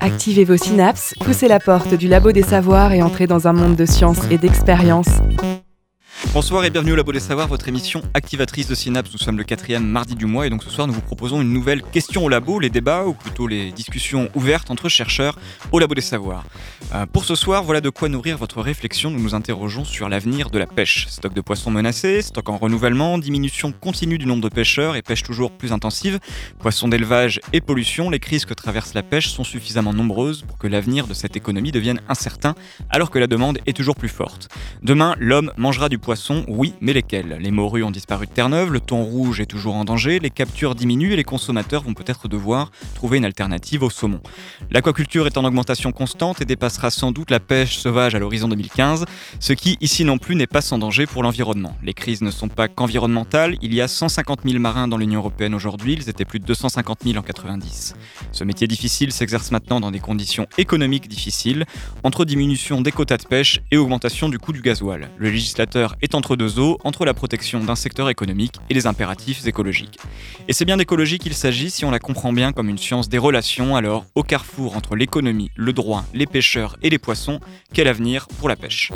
Activez vos synapses, poussez la porte du labo des savoirs et entrez dans un monde de science et d'expérience. Bonsoir et bienvenue au Labo des Savoirs, votre émission activatrice de Synapse. Nous sommes le quatrième mardi du mois et donc ce soir nous vous proposons une nouvelle question au labo, les débats ou plutôt les discussions ouvertes entre chercheurs au Labo des Savoirs. Euh, pour ce soir, voilà de quoi nourrir votre réflexion. Nous nous interrogeons sur l'avenir de la pêche. Stock de poissons menacés, stock en renouvellement, diminution continue du nombre de pêcheurs et pêche toujours plus intensive, poissons d'élevage et pollution. Les crises que traverse la pêche sont suffisamment nombreuses pour que l'avenir de cette économie devienne incertain alors que la demande est toujours plus forte. Demain, l'homme mangera du poisson oui, mais lesquels? Les morues ont disparu de Terre-Neuve, le thon rouge est toujours en danger, les captures diminuent et les consommateurs vont peut-être devoir trouver une alternative au saumon. L'aquaculture est en augmentation constante et dépassera sans doute la pêche sauvage à l'horizon 2015, ce qui, ici non plus, n'est pas sans danger pour l'environnement. Les crises ne sont pas qu'environnementales, il y a 150 000 marins dans l'Union Européenne aujourd'hui, ils étaient plus de 250 000 en 90. Ce métier difficile s'exerce maintenant dans des conditions économiques difficiles, entre diminution des quotas de pêche et augmentation du coût du gasoil. Le législateur est entre deux eaux, entre la protection d'un secteur économique et les impératifs écologiques. Et c'est bien d'écologie qu'il s'agit si on la comprend bien comme une science des relations, alors au carrefour entre l'économie, le droit, les pêcheurs et les poissons, quel avenir pour la pêche?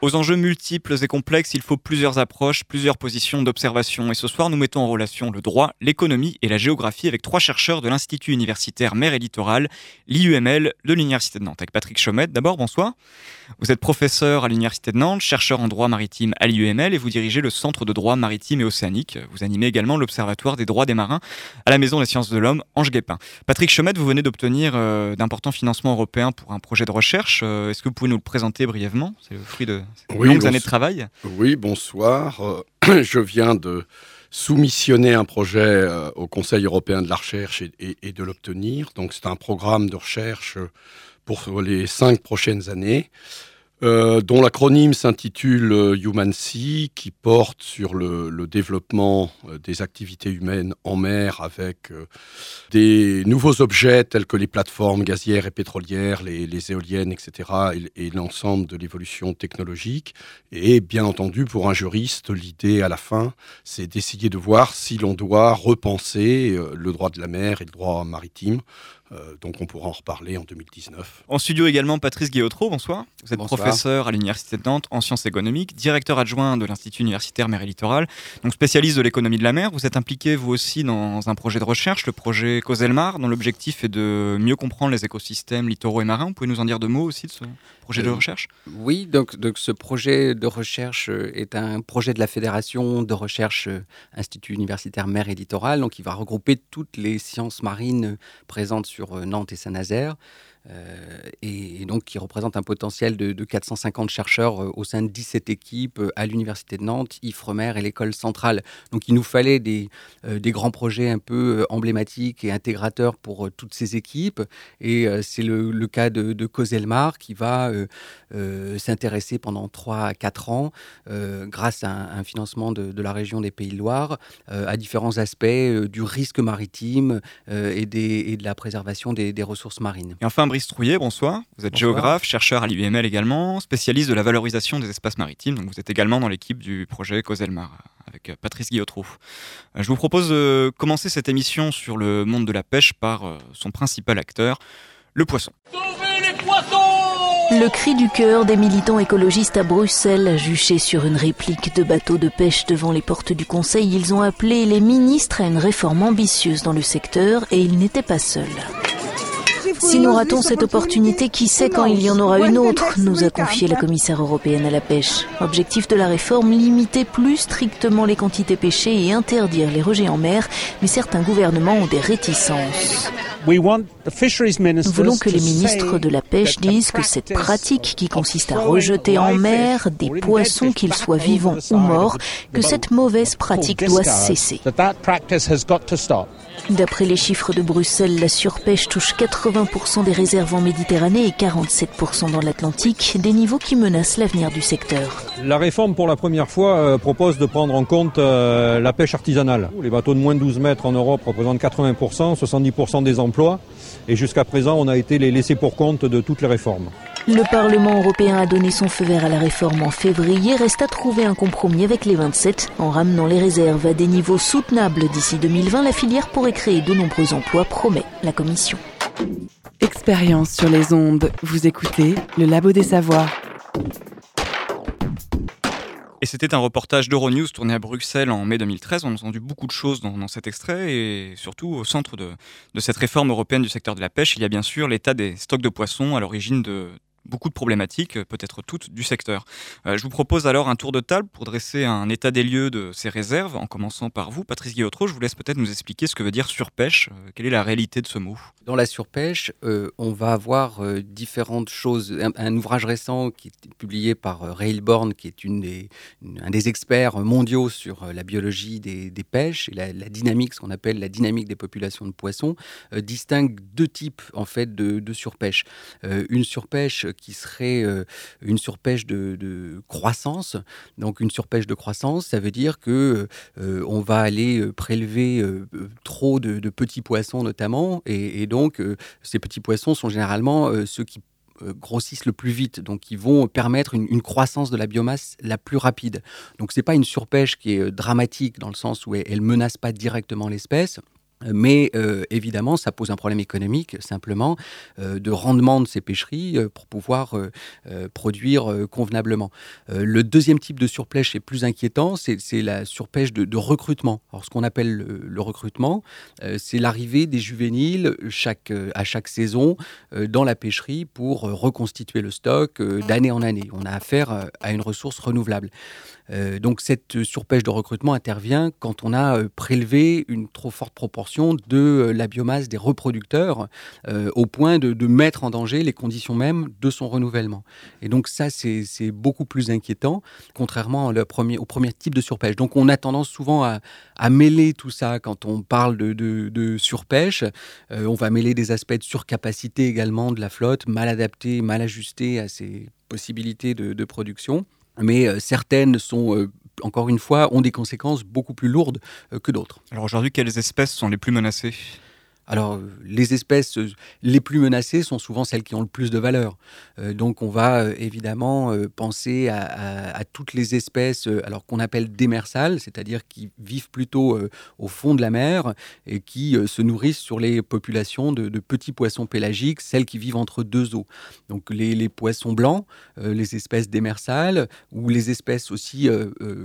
Aux enjeux multiples et complexes, il faut plusieurs approches, plusieurs positions d'observation. Et ce soir, nous mettons en relation le droit, l'économie et la géographie avec trois chercheurs de l'Institut universitaire mer et littoral, l'IUML de l'Université de Nantes. Avec Patrick Chomette, d'abord, bonsoir. Vous êtes professeur à l'Université de Nantes, chercheur en droit maritime à l'IUML et vous dirigez le Centre de droit maritime et océanique. Vous animez également l'Observatoire des droits des marins à la Maison des sciences de l'homme, Ange Guépin. Patrick Chomette, vous venez d'obtenir euh, d'importants financements européens pour un projet de recherche. Euh, est-ce que vous pouvez nous le présenter brièvement? C'est le fruit de oui, longues années de travail. Oui, bonsoir. Euh, je viens de soumissionner un projet au Conseil européen de la recherche et de l'obtenir. Donc c'est un programme de recherche pour les cinq prochaines années. Euh, dont l'acronyme s'intitule euh, Human Sea, qui porte sur le, développement euh, des activités humaines en mer avec des nouveaux objets tels que les plateformes gazières et pétrolières, les, éoliennes, etc., et, l'ensemble de l'évolution technologique. Et bien entendu, pour un juriste, l'idée à la fin, c'est d'essayer de voir si l'on doit repenser le droit de la mer et le droit maritime euh, donc on pourra en reparler en 2019. En studio également Patrice Guillotreau, bonsoir. Vous êtes professeur à l'Université de Nantes en sciences économiques, directeur adjoint de l'Institut universitaire mer et littoral, donc spécialiste de l'économie de la mer. Vous êtes impliqué vous aussi dans un projet de recherche, le projet Causelmar, dont l'objectif est de mieux comprendre les écosystèmes littoraux et marins. Vous pouvez nous en dire deux mots aussi de ce projet de euh, recherche? Oui, donc, donc ce projet de recherche euh, est un projet de la Fédération de recherche Institut universitaire mer et littoral, donc il va regrouper toutes les sciences marines présentes sur sur euh, Nantes et Saint-Nazaire. Euh, et, donc qui représente un potentiel de, 450 chercheurs euh, au sein de 17 équipes à l'Université de Nantes, Ifremer et l'école centrale. Donc il nous fallait des, grands projets un peu emblématiques et intégrateurs pour toutes ces équipes. Et c'est le, cas de, Coselmar qui va s'intéresser pendant 3 à 4 ans, grâce à un, financement de, la région des Pays de Loire, à différents aspects du risque maritime et, de la préservation des, ressources marines. Et enfin, Trouillet, bonsoir. Vous êtes géographe, chercheur à l'IUML également, spécialiste de la valorisation des espaces maritimes. Donc vous êtes également dans l'équipe du projet Causelmar avec euh, Patrice Guillotrou. Euh, je vous propose de commencer cette émission sur le monde de la pêche par euh, son principal acteur, le poisson. Sauvez les poissons le cri du cœur des militants écologistes à Bruxelles, juchés sur une réplique de bateau de pêche devant les portes du Conseil, ils ont appelé les ministres à une réforme ambitieuse dans le secteur et ils n'étaient pas seuls. Si nous ratons cette opportunité, qui sait quand il y en aura une autre, nous a confié la commissaire européenne à la pêche. Objectif de la réforme, limiter plus strictement les quantités pêchées et interdire les rejets en mer, mais certains gouvernements ont des réticences. Nous voulons que les ministres de la pêche disent que cette pratique qui consiste à rejeter en mer des poissons, qu'ils soient vivants ou morts, que cette mauvaise pratique doit cesser. D'après les chiffres de Bruxelles, la surpêche touche 80% des réserves en Méditerranée et 47% dans l'Atlantique, des niveaux qui menacent l'avenir du secteur. La réforme, pour la première fois, euh, propose de prendre en compte euh, la pêche artisanale. Les bateaux de moins de 12 mètres en Europe représentent 80%, 70% des emplois Et jusqu'à présent, on a été les laissés pour compte de toutes les réformes. Le Parlement européen a donné son feu vert à la réforme en février. Reste à trouver un compromis avec les 27. En ramenant les réserves à des niveaux soutenables d'ici 2020, la filière pourrait créer de nombreux emplois, promet la Commission. Expérience sur les ondes. Vous écoutez le Labo des Savoirs. Et c'était un reportage d'Euronews tourné à Bruxelles en mai 2013. On a entendu beaucoup de choses dans, cet extrait et surtout au centre de, de, cette réforme européenne du secteur de la pêche, il y a bien sûr l'état des stocks de poissons à l'origine de, beaucoup de problématiques, euh, peut-être toutes, du secteur. Euh, je vous propose alors un tour de table pour dresser un état des lieux de ces réserves, en commençant par vous, Patrice Guillotreau. Je vous laisse peut-être nous expliquer ce que veut dire surpêche. Euh, quelle est la réalité de ce mot? Dans la surpêche, on va avoir différentes choses. Un, ouvrage récent qui est publié par Ray qui est une des, un des experts mondiaux sur la biologie des, pêches et la, dynamique, ce qu'on appelle la dynamique des populations de poissons, distingue deux types en fait de, de surpêche. une surpêche qui serait euh, une surpêche de, croissance. Donc une surpêche de croissance, ça veut dire que euh, on va aller euh, prélever trop de, petits poissons notamment, et, donc ces petits poissons sont généralement ceux qui grossissent le plus vite, donc qui vont permettre une, une, croissance de la biomasse la plus rapide. Donc c'est pas une surpêche qui est dramatique dans le sens où elle, ne menace pas directement l'espèce, mais euh, évidemment, ça pose un problème économique, simplement, euh, de rendement de ces pêcheries euh, pour pouvoir produire convenablement. le deuxième type de surpêche est plus inquiétant, c'est la surpêche de, recrutement. Alors, ce qu'on appelle le, recrutement, c'est l'arrivée des juvéniles chaque, à chaque saison dans la pêcherie pour reconstituer le stock d'année en année. On a affaire à une ressource renouvelable. Euh, donc cette surpêche de recrutement intervient quand on a euh, prélevé une trop forte proportion de euh, la biomasse des reproducteurs au point de, mettre en danger les conditions mêmes de son renouvellement. Et donc ça, c'est beaucoup plus inquiétant, contrairement au premier type de surpêche. Donc on a tendance souvent à, mêler tout ça quand on parle de, surpêche. on va mêler des aspects de surcapacité également de la flotte, mal adaptée, mal ajustée à ses possibilités de production mais euh, certaines sont euh, encore une fois, ont des conséquences beaucoup plus lourdes euh, que d'autres. Alors aujourd'hui, quelles espèces sont les plus menacées? Alors, euh, les espèces euh, les plus menacées sont souvent celles qui ont le plus de valeur. Euh, donc, on va évidemment penser à, toutes les espèces alors qu'on appelle démersales, c'est-à-dire qui vivent plutôt au fond de la mer et qui se nourrissent sur les populations de, petits poissons pélagiques, celles qui vivent entre deux eaux. Donc, les, poissons blancs, les espèces démersales ou les espèces aussi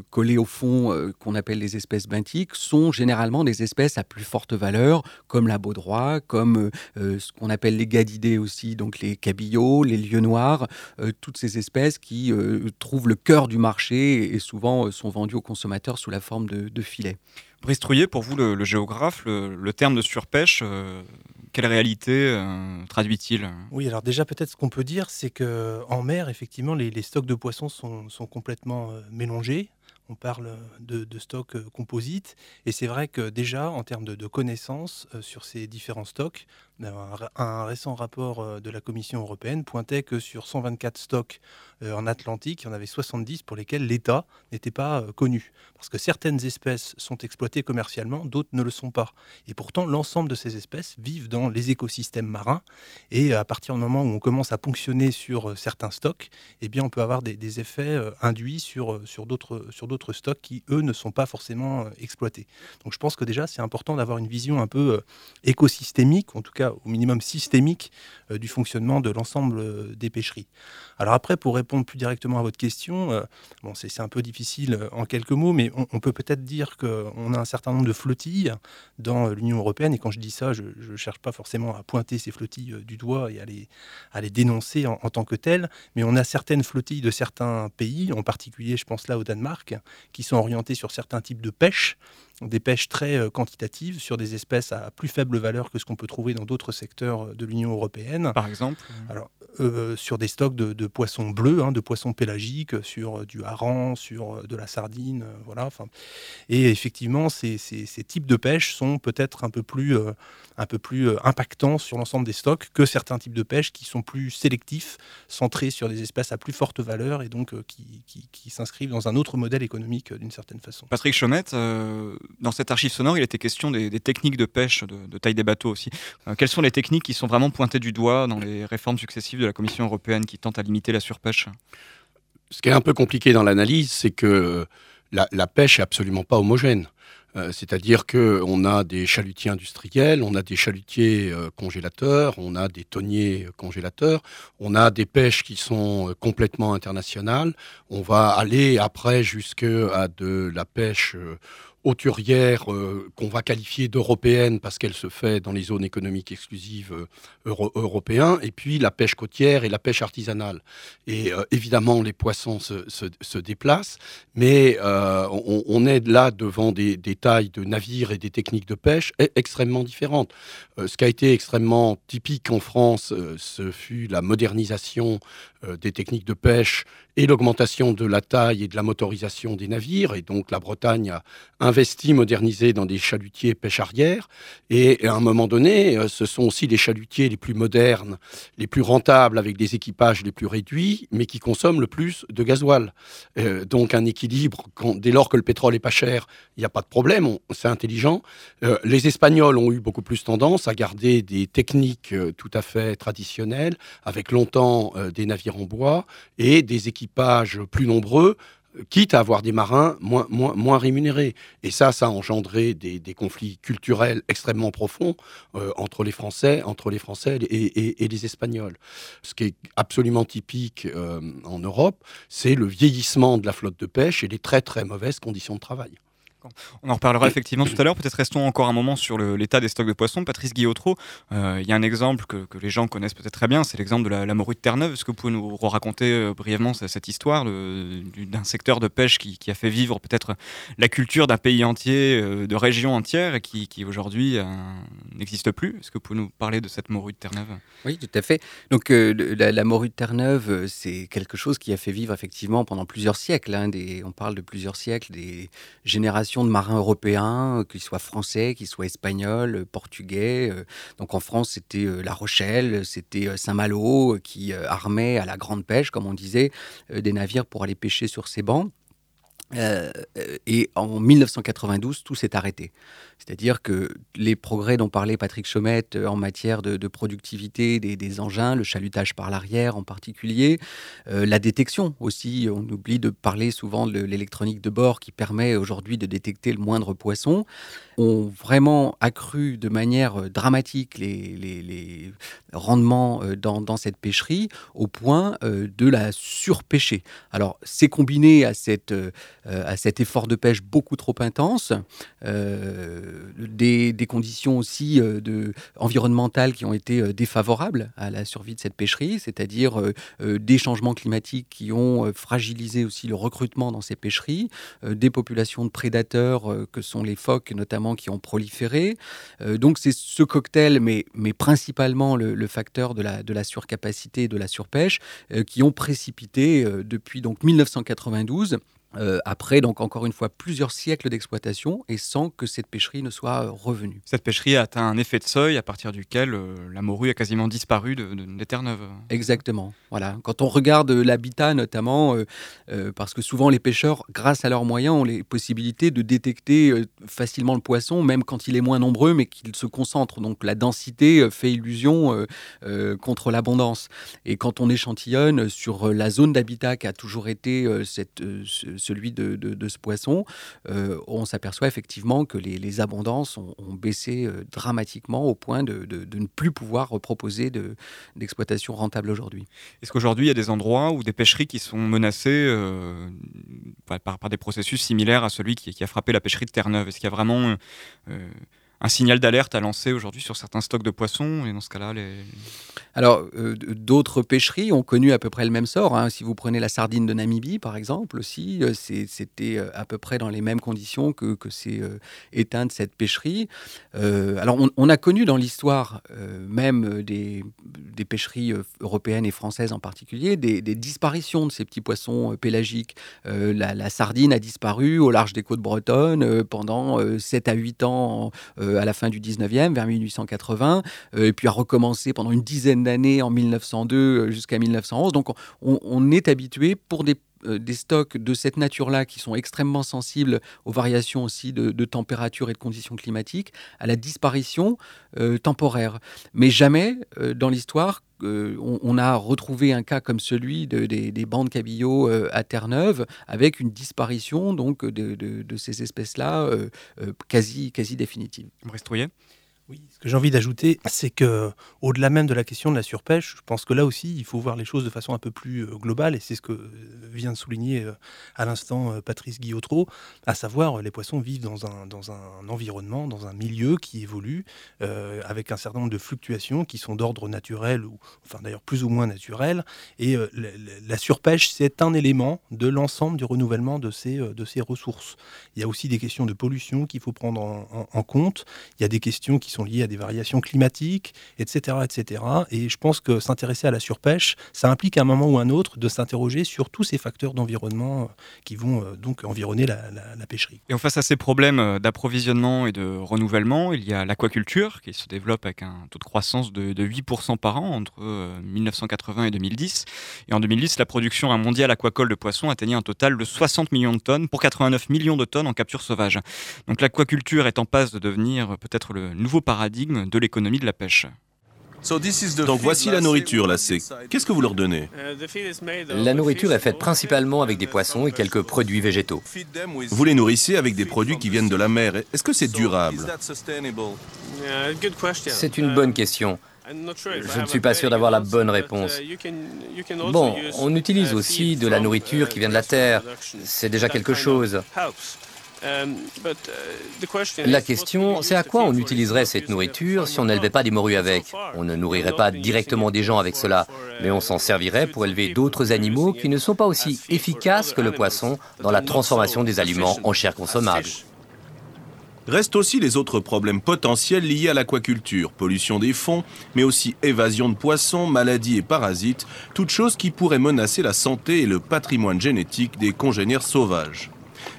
collées au fond qu'on appelle les espèces benthiques sont généralement des espèces à plus forte valeur, comme la droit, comme euh, euh, ce qu'on appelle les gadidés aussi, donc les cabillots, les lieux noirs, euh, toutes ces espèces qui trouvent le cœur du marché et souvent sont vendues aux consommateurs sous la forme de, filets. Brice Trouillet, pour vous, le, géographe, le, terme de surpêche, quelle réalité traduit-il? Oui, alors déjà peut-être ce qu'on peut dire, c'est que en mer, effectivement, les, stocks de poissons sont, sont complètement mélangés on parle de, stocks euh, composites. Et c'est vrai que déjà, en termes de, connaissances euh, sur ces différents stocks, ben, un, récent rapport euh, de la Commission européenne pointait que sur 124 stocks en Atlantique, il y en avait 70 pour lesquels l'État n'était pas connu. Parce que certaines espèces sont exploitées commercialement, d'autres ne le sont pas. Et pourtant, l'ensemble de ces espèces vivent dans les écosystèmes marins. Et à partir du moment où on commence à ponctionner sur certains stocks, eh bien, on peut avoir des, effets induits sur, sur d'autres stocks qui, eux, ne sont pas forcément euh, exploités. Donc je pense que déjà, c'est important d'avoir une vision un peu euh, écosystémique, en tout cas au minimum systémique, euh, du fonctionnement de l'ensemble des pêcheries. Alors après, pour répondre plus directement à votre question, bon, c'est un peu difficile en quelques mots, mais on, peut peut-être dire qu'on a un certain nombre de flottilles dans l'Union européenne, et quand je dis ça, je ne cherche pas forcément à pointer ces flottilles du doigt et à les, dénoncer en, en tant que telles, mais on a certaines flottilles de certains pays, en particulier, je pense là au Danemark, qui sont orientés sur certains types de pêche, des pêches très euh, quantitatives sur des espèces à plus faible valeur que ce qu'on peut trouver dans d'autres secteurs euh, de l'Union européenne. Par exemple Alors, euh, sur des stocks de, poissons bleus, hein, de poissons pélagiques, sur du hareng, sur de la sardine, voilà. Et effectivement, ces, types de pêche sont peut-être un peu plus, un peu plus impactants sur l'ensemble des stocks que certains types de pêche qui sont plus sélectifs, centrés sur des espèces à plus forte valeur et donc qui, qui, s'inscrivent dans un autre modèle économique d'une certaine façon. Patrick Chomette, dans cette archive sonore, il était question des, techniques de pêche, de, taille des bateaux aussi. quelles sont les techniques qui sont vraiment pointées du doigt dans les réformes successives de la Commission européenne qui tentent à limiter la surpêche? Ce qui est un peu compliqué dans l'analyse, c'est que la, pêche est absolument pas homogène. Euh, c'est-à-dire qu'on a des chalutiers industriels, on a des chalutiers euh, congélateurs, on a des tonniers congélateurs, on a des pêches qui sont euh, complètement internationales. On va aller après jusqu'à de la pêche hauturière euh, qu'on va qualifier d'européenne parce qu'elle se fait dans les zones économiques exclusives euh, européennes, et puis la pêche côtière et la pêche artisanale. Et euh, évidemment, les poissons se, se, déplacent, mais on, on, est là devant des, des, tailles de navires et des techniques de pêche e-, extrêmement différentes. ce qui a été extrêmement typique en France, ce fut la modernisation des techniques de pêche et l'augmentation de la taille et de la motorisation des navires. Et donc la Bretagne a investi, modernisé dans des chalutiers pêche arrière. Et à un moment donné, euh, ce sont aussi les chalutiers les plus modernes, les plus rentables, avec des équipages les plus réduits, mais qui consomment le plus de gasoil. Euh, donc un équilibre, dès lors que le pétrole est pas cher, il n'y a pas de problème, c'est intelligent. Euh, les Espagnols ont eu beaucoup plus tendance à garder des techniques tout à fait traditionnelles, avec longtemps des navires en bois et des équipages plus nombreux, quitte à avoir des marins moins, moins, moins rémunérés. Et ça, ça a engendré des, conflits culturels extrêmement profonds euh, entre les Français, entre les Français et, les Espagnols. Ce qui est absolument typique euh, en Europe, c'est le vieillissement de la flotte de pêche et les très très mauvaises conditions de travail. On en reparlera effectivement tout à l'heure. Peut-être restons encore un moment sur l'état des stocks de poissons. Patrice Guillotreau, euh, il y a un exemple que, les gens connaissent peut-être très bien, c'est l'exemple de la, morue de Terre-Neuve. Est-ce que vous pouvez nous raconter euh, brièvement cette, histoire d'un secteur de pêche qui, a fait vivre peut-être la culture d'un pays entier, euh, de régions entières, et qui, aujourd'hui n'existe plus? Est-ce que vous pouvez nous parler de cette morue de Terre-Neuve? Oui, tout à fait. Donc la, morue de Terre-Neuve, c'est quelque chose qui a fait vivre effectivement pendant plusieurs siècles. Hein, on parle de plusieurs siècles, des générations de marins européens, euh, qu'ils soient français, qu'ils soient espagnols, euh, portugais. Euh. Donc en France, c'était La Rochelle, c'était Saint-Malo qui armait à la grande pêche, comme on disait, des navires pour aller pêcher sur ces bancs. Et en 1992, tout s'est arrêté. C'est-à-dire que les progrès dont parlait Patrick Chaumette euh, en matière de, productivité des, engins, le chalutage par l'arrière en particulier, euh, la détection aussi, on oublie de parler souvent de l'électronique de bord qui permet aujourd'hui de détecter le moindre poisson, ont vraiment accru de manière euh, dramatique les, rendements dans, cette pêcherie au point de la surpêcher. Alors c'est combiné à, cette, à cet effort de pêche beaucoup trop intense. Euh, des, conditions aussi euh, environnementales qui ont été euh, défavorables à la survie de cette pêcherie, c'est-à-dire des changements climatiques qui ont fragilisé aussi le recrutement dans ces pêcheries, des populations de prédateurs que sont les phoques notamment qui ont proliféré. donc c'est ce cocktail, mais, mais principalement le, facteur de la, de la surcapacité et de la surpêche, qui ont précipité depuis donc 1992 euh, après, donc encore une fois, plusieurs siècles d'exploitation et sans que cette pêcherie ne soit euh, revenue. Cette pêcherie a atteint un effet de seuil à partir duquel euh, la morue a quasiment disparu de, des terres neuves. Exactement. Voilà. Quand on regarde l'habitat notamment, parce que souvent les pêcheurs, grâce à leurs moyens, ont les possibilités de détecter facilement le poisson, même quand il est moins nombreux, mais qu'il se concentre. Donc la densité fait illusion contre l'abondance. Et quand on échantillonne sur la zone d'habitat qui a toujours été cette celui de, ce poisson, euh, on s'aperçoit effectivement que les, abondances ont, baissé euh, dramatiquement au point de, ne plus pouvoir proposer d'exploitation rentable aujourd'hui. Est-ce qu'aujourd'hui, il y a des endroits ou des pêcheries qui sont menacées euh, par, des processus similaires à celui qui, a frappé la pêcherie de Terre-Neuve? Est-ce qu'il y a vraiment un signal d'alerte à lancer aujourd'hui sur certains stocks de poissons Et dans ce cas-là, les... Alors, euh, d'autres pêcheries ont connu à peu près le même sort. Hein. Si vous prenez la sardine de Namibie, par exemple, aussi, euh, c'était euh, à peu près dans les mêmes conditions que, que s'est éteinte cette pêcherie. alors, on, a connu dans l'histoire même des, des, pêcheries européennes et françaises en particulier des, disparitions de ces petits poissons pélagiques. La, sardine a disparu au large des côtes bretonnes pendant 7 à 8 ans à la fin du 19e, vers 1880, et puis a recommencé pendant une dizaine d'années en 1902 euh, jusqu'à 1911. Donc on, est habitué pour des des stocks de cette nature-là qui sont extrêmement sensibles aux variations aussi de, température et de conditions climatiques, à la disparition temporaire. Mais jamais dans l'histoire on, a retrouvé un cas comme celui des, bandes cabillots à Terre-Neuve, avec une disparition donc de, ces espèces-là quasi, quasi définitive. Brice oui, ce que j'ai envie d'ajouter, c'est que au-delà même de la question de la surpêche, je pense que là aussi, il faut voir les choses de façon un peu plus euh, globale, et c'est ce que euh, vient de souligner euh, à l'instant Patrice Guillotreau, à savoir les poissons vivent dans un, dans un environnement, dans un milieu qui évolue, avec un certain nombre de fluctuations qui sont d'ordre naturel, ou enfin d'ailleurs plus ou moins naturel, et la, surpêche, c'est un élément de l'ensemble du renouvellement de ces, de ces ressources. Il y a aussi des questions de pollution qu'il faut prendre en, en compte, il y a des questions qui sont liées à des variations climatiques, etc. etc. Et je pense que s'intéresser à la surpêche, ça implique à un moment ou un autre de s'interroger sur tous ces facteurs d'environnement euh, qui vont euh, donc environner la, pêcherie. Et en face à ces problèmes euh, d'approvisionnement et de renouvellement, il y a l'aquaculture qui se développe avec un taux de croissance de, 8% par an entre 1980 et 2010. Et en 2010, la production mondiale aquacole de poissons atteignait un total de 60 millions de tonnes pour 89 millions de tonnes en capture sauvage. Donc l'aquaculture est en passe de devenir peut-être le nouveau paradigme de l'économie de la pêche. Donc voici la nourriture lacée. Qu'est-ce que vous leur donnez La nourriture est faite principalement avec des poissons et quelques produits végétaux. Vous les nourrissez avec des produits qui viennent de la mer. Est-ce que c'est durable C'est une bonne question. Je ne suis pas sûr d'avoir la bonne réponse. Bon, on utilise aussi de la nourriture qui vient de la terre. C'est déjà quelque chose. La question, c'est à quoi on utiliserait cette nourriture si on n'élevait pas des morues avec? On ne nourrirait pas directement des gens avec cela, mais on s'en servirait pour élever d'autres animaux qui ne sont pas aussi efficaces que le poisson dans la transformation des aliments en chair consommable. Restent aussi les autres problèmes potentiels liés à l'aquaculture, pollution des fonds, mais aussi évasion de poissons, maladies et parasites, toutes choses qui pourraient menacer la santé et le patrimoine génétique des congénères sauvages.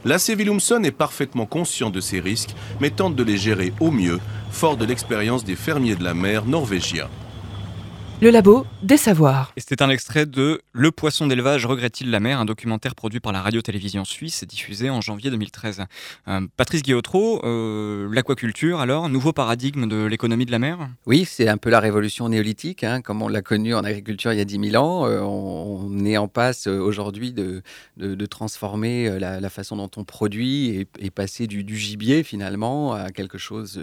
Lasse Willumson est parfaitement conscient de ces risques, mais tente de les gérer au mieux, fort de l'expérience des fermiers de la mer norvégiens. Le labo des savoirs. Et c'était un extrait de Le poisson d'élevage regrette-t-il la mer, un documentaire produit par la radio-télévision suisse et diffusé en janvier 2013. Euh, Patrice Guillotreau, euh, l'aquaculture alors, nouveau paradigme de l'économie de la mer? Oui, c'est un peu la révolution néolithique, hein, comme on l'a connu en agriculture il y a 10 000 ans. Euh, on, est en passe aujourd'hui de, de, transformer la, façon dont on produit et, passer du, du, gibier finalement à quelque chose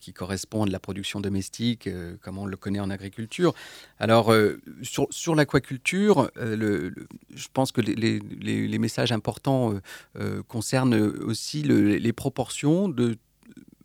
qui correspond à de la production domestique, comme on le connaît en agriculture. Alors, euh, sur, l'aquaculture, euh, je pense que les, messages importants euh, concernent aussi les proportions de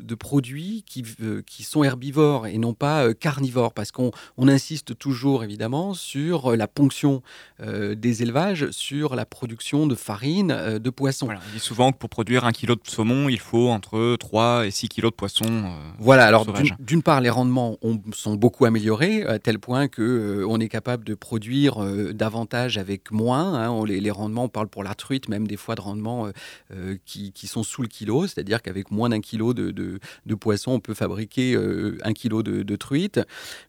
de produits qui, euh, qui, sont herbivores et non pas euh, carnivores, parce qu'on on insiste toujours évidemment sur euh, la ponction des élevages, sur la production de farine de poissons. on dit souvent que pour produire un kilo de saumon, il faut entre 3 et 6 kilos de poissons. voilà, alors d'une part, les rendements ont, sont beaucoup améliorés, à tel point qu'on on est capable de produire davantage avec moins. Hein. les, les, rendements, on parle pour la truite, même des fois de rendements qui, qui, sont sous le kilo, c'est-à-dire qu'avec moins d'un kilo de de, poissons, on peut fabriquer euh, un kilo de, truite.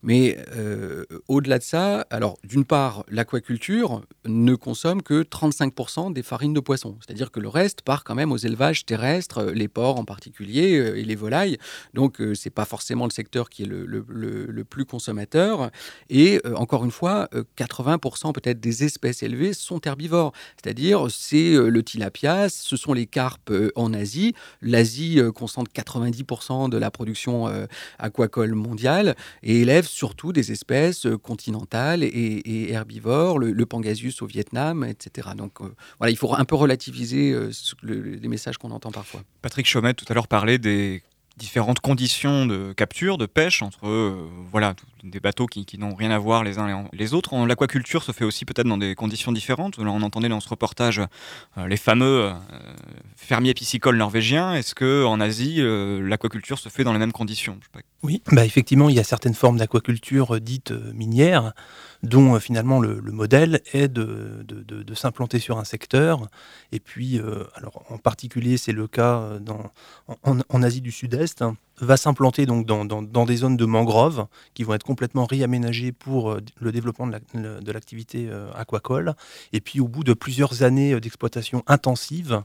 Mais euh, au-delà de ça, alors d'une part, l'aquaculture ne consomme que 35% des farines de poissons. C'est-à-dire que le reste part quand même aux élevages terrestres, euh, les porcs en particulier et les volailles. Donc c'est pas forcément le secteur qui est le, plus consommateur. Et encore une fois, 80% peut-être des espèces élevées sont herbivores. C'est-à-dire c'est le tilapia, ce sont les carpes en Asie. L'Asie concentre 90 10% de la production euh, aquacole mondiale et élève surtout des espèces euh, continentales et, herbivores, le, pangasius au Vietnam, etc. Donc euh, voilà, il faut un peu relativiser les messages qu'on entend parfois. Patrick Chaumet tout à l'heure parlait des différentes conditions de capture, de pêche entre euh, voilà, des bateaux qui, n'ont rien à voir les uns les autres. L'aquaculture se fait aussi peut-être dans des conditions différentes. Là, on entendait dans ce reportage euh, les fameux euh, fermiers piscicoles norvégiens. Est-ce qu'en Asie, l'aquaculture se fait dans les mêmes conditions? Oui, bah effectivement, il y a certaines formes d'aquaculture dites minières dont finalement le, modèle est de, s'implanter sur un secteur. Et puis, alors en particulier, c'est le cas en, en Asie du Sud-Est Hein. Va s'implanter donc dans, des zones de mangroves qui vont être complètement réaménagées pour euh, le développement de l'activité euh, aquacole. Et puis au bout de plusieurs années euh, d'exploitation intensive,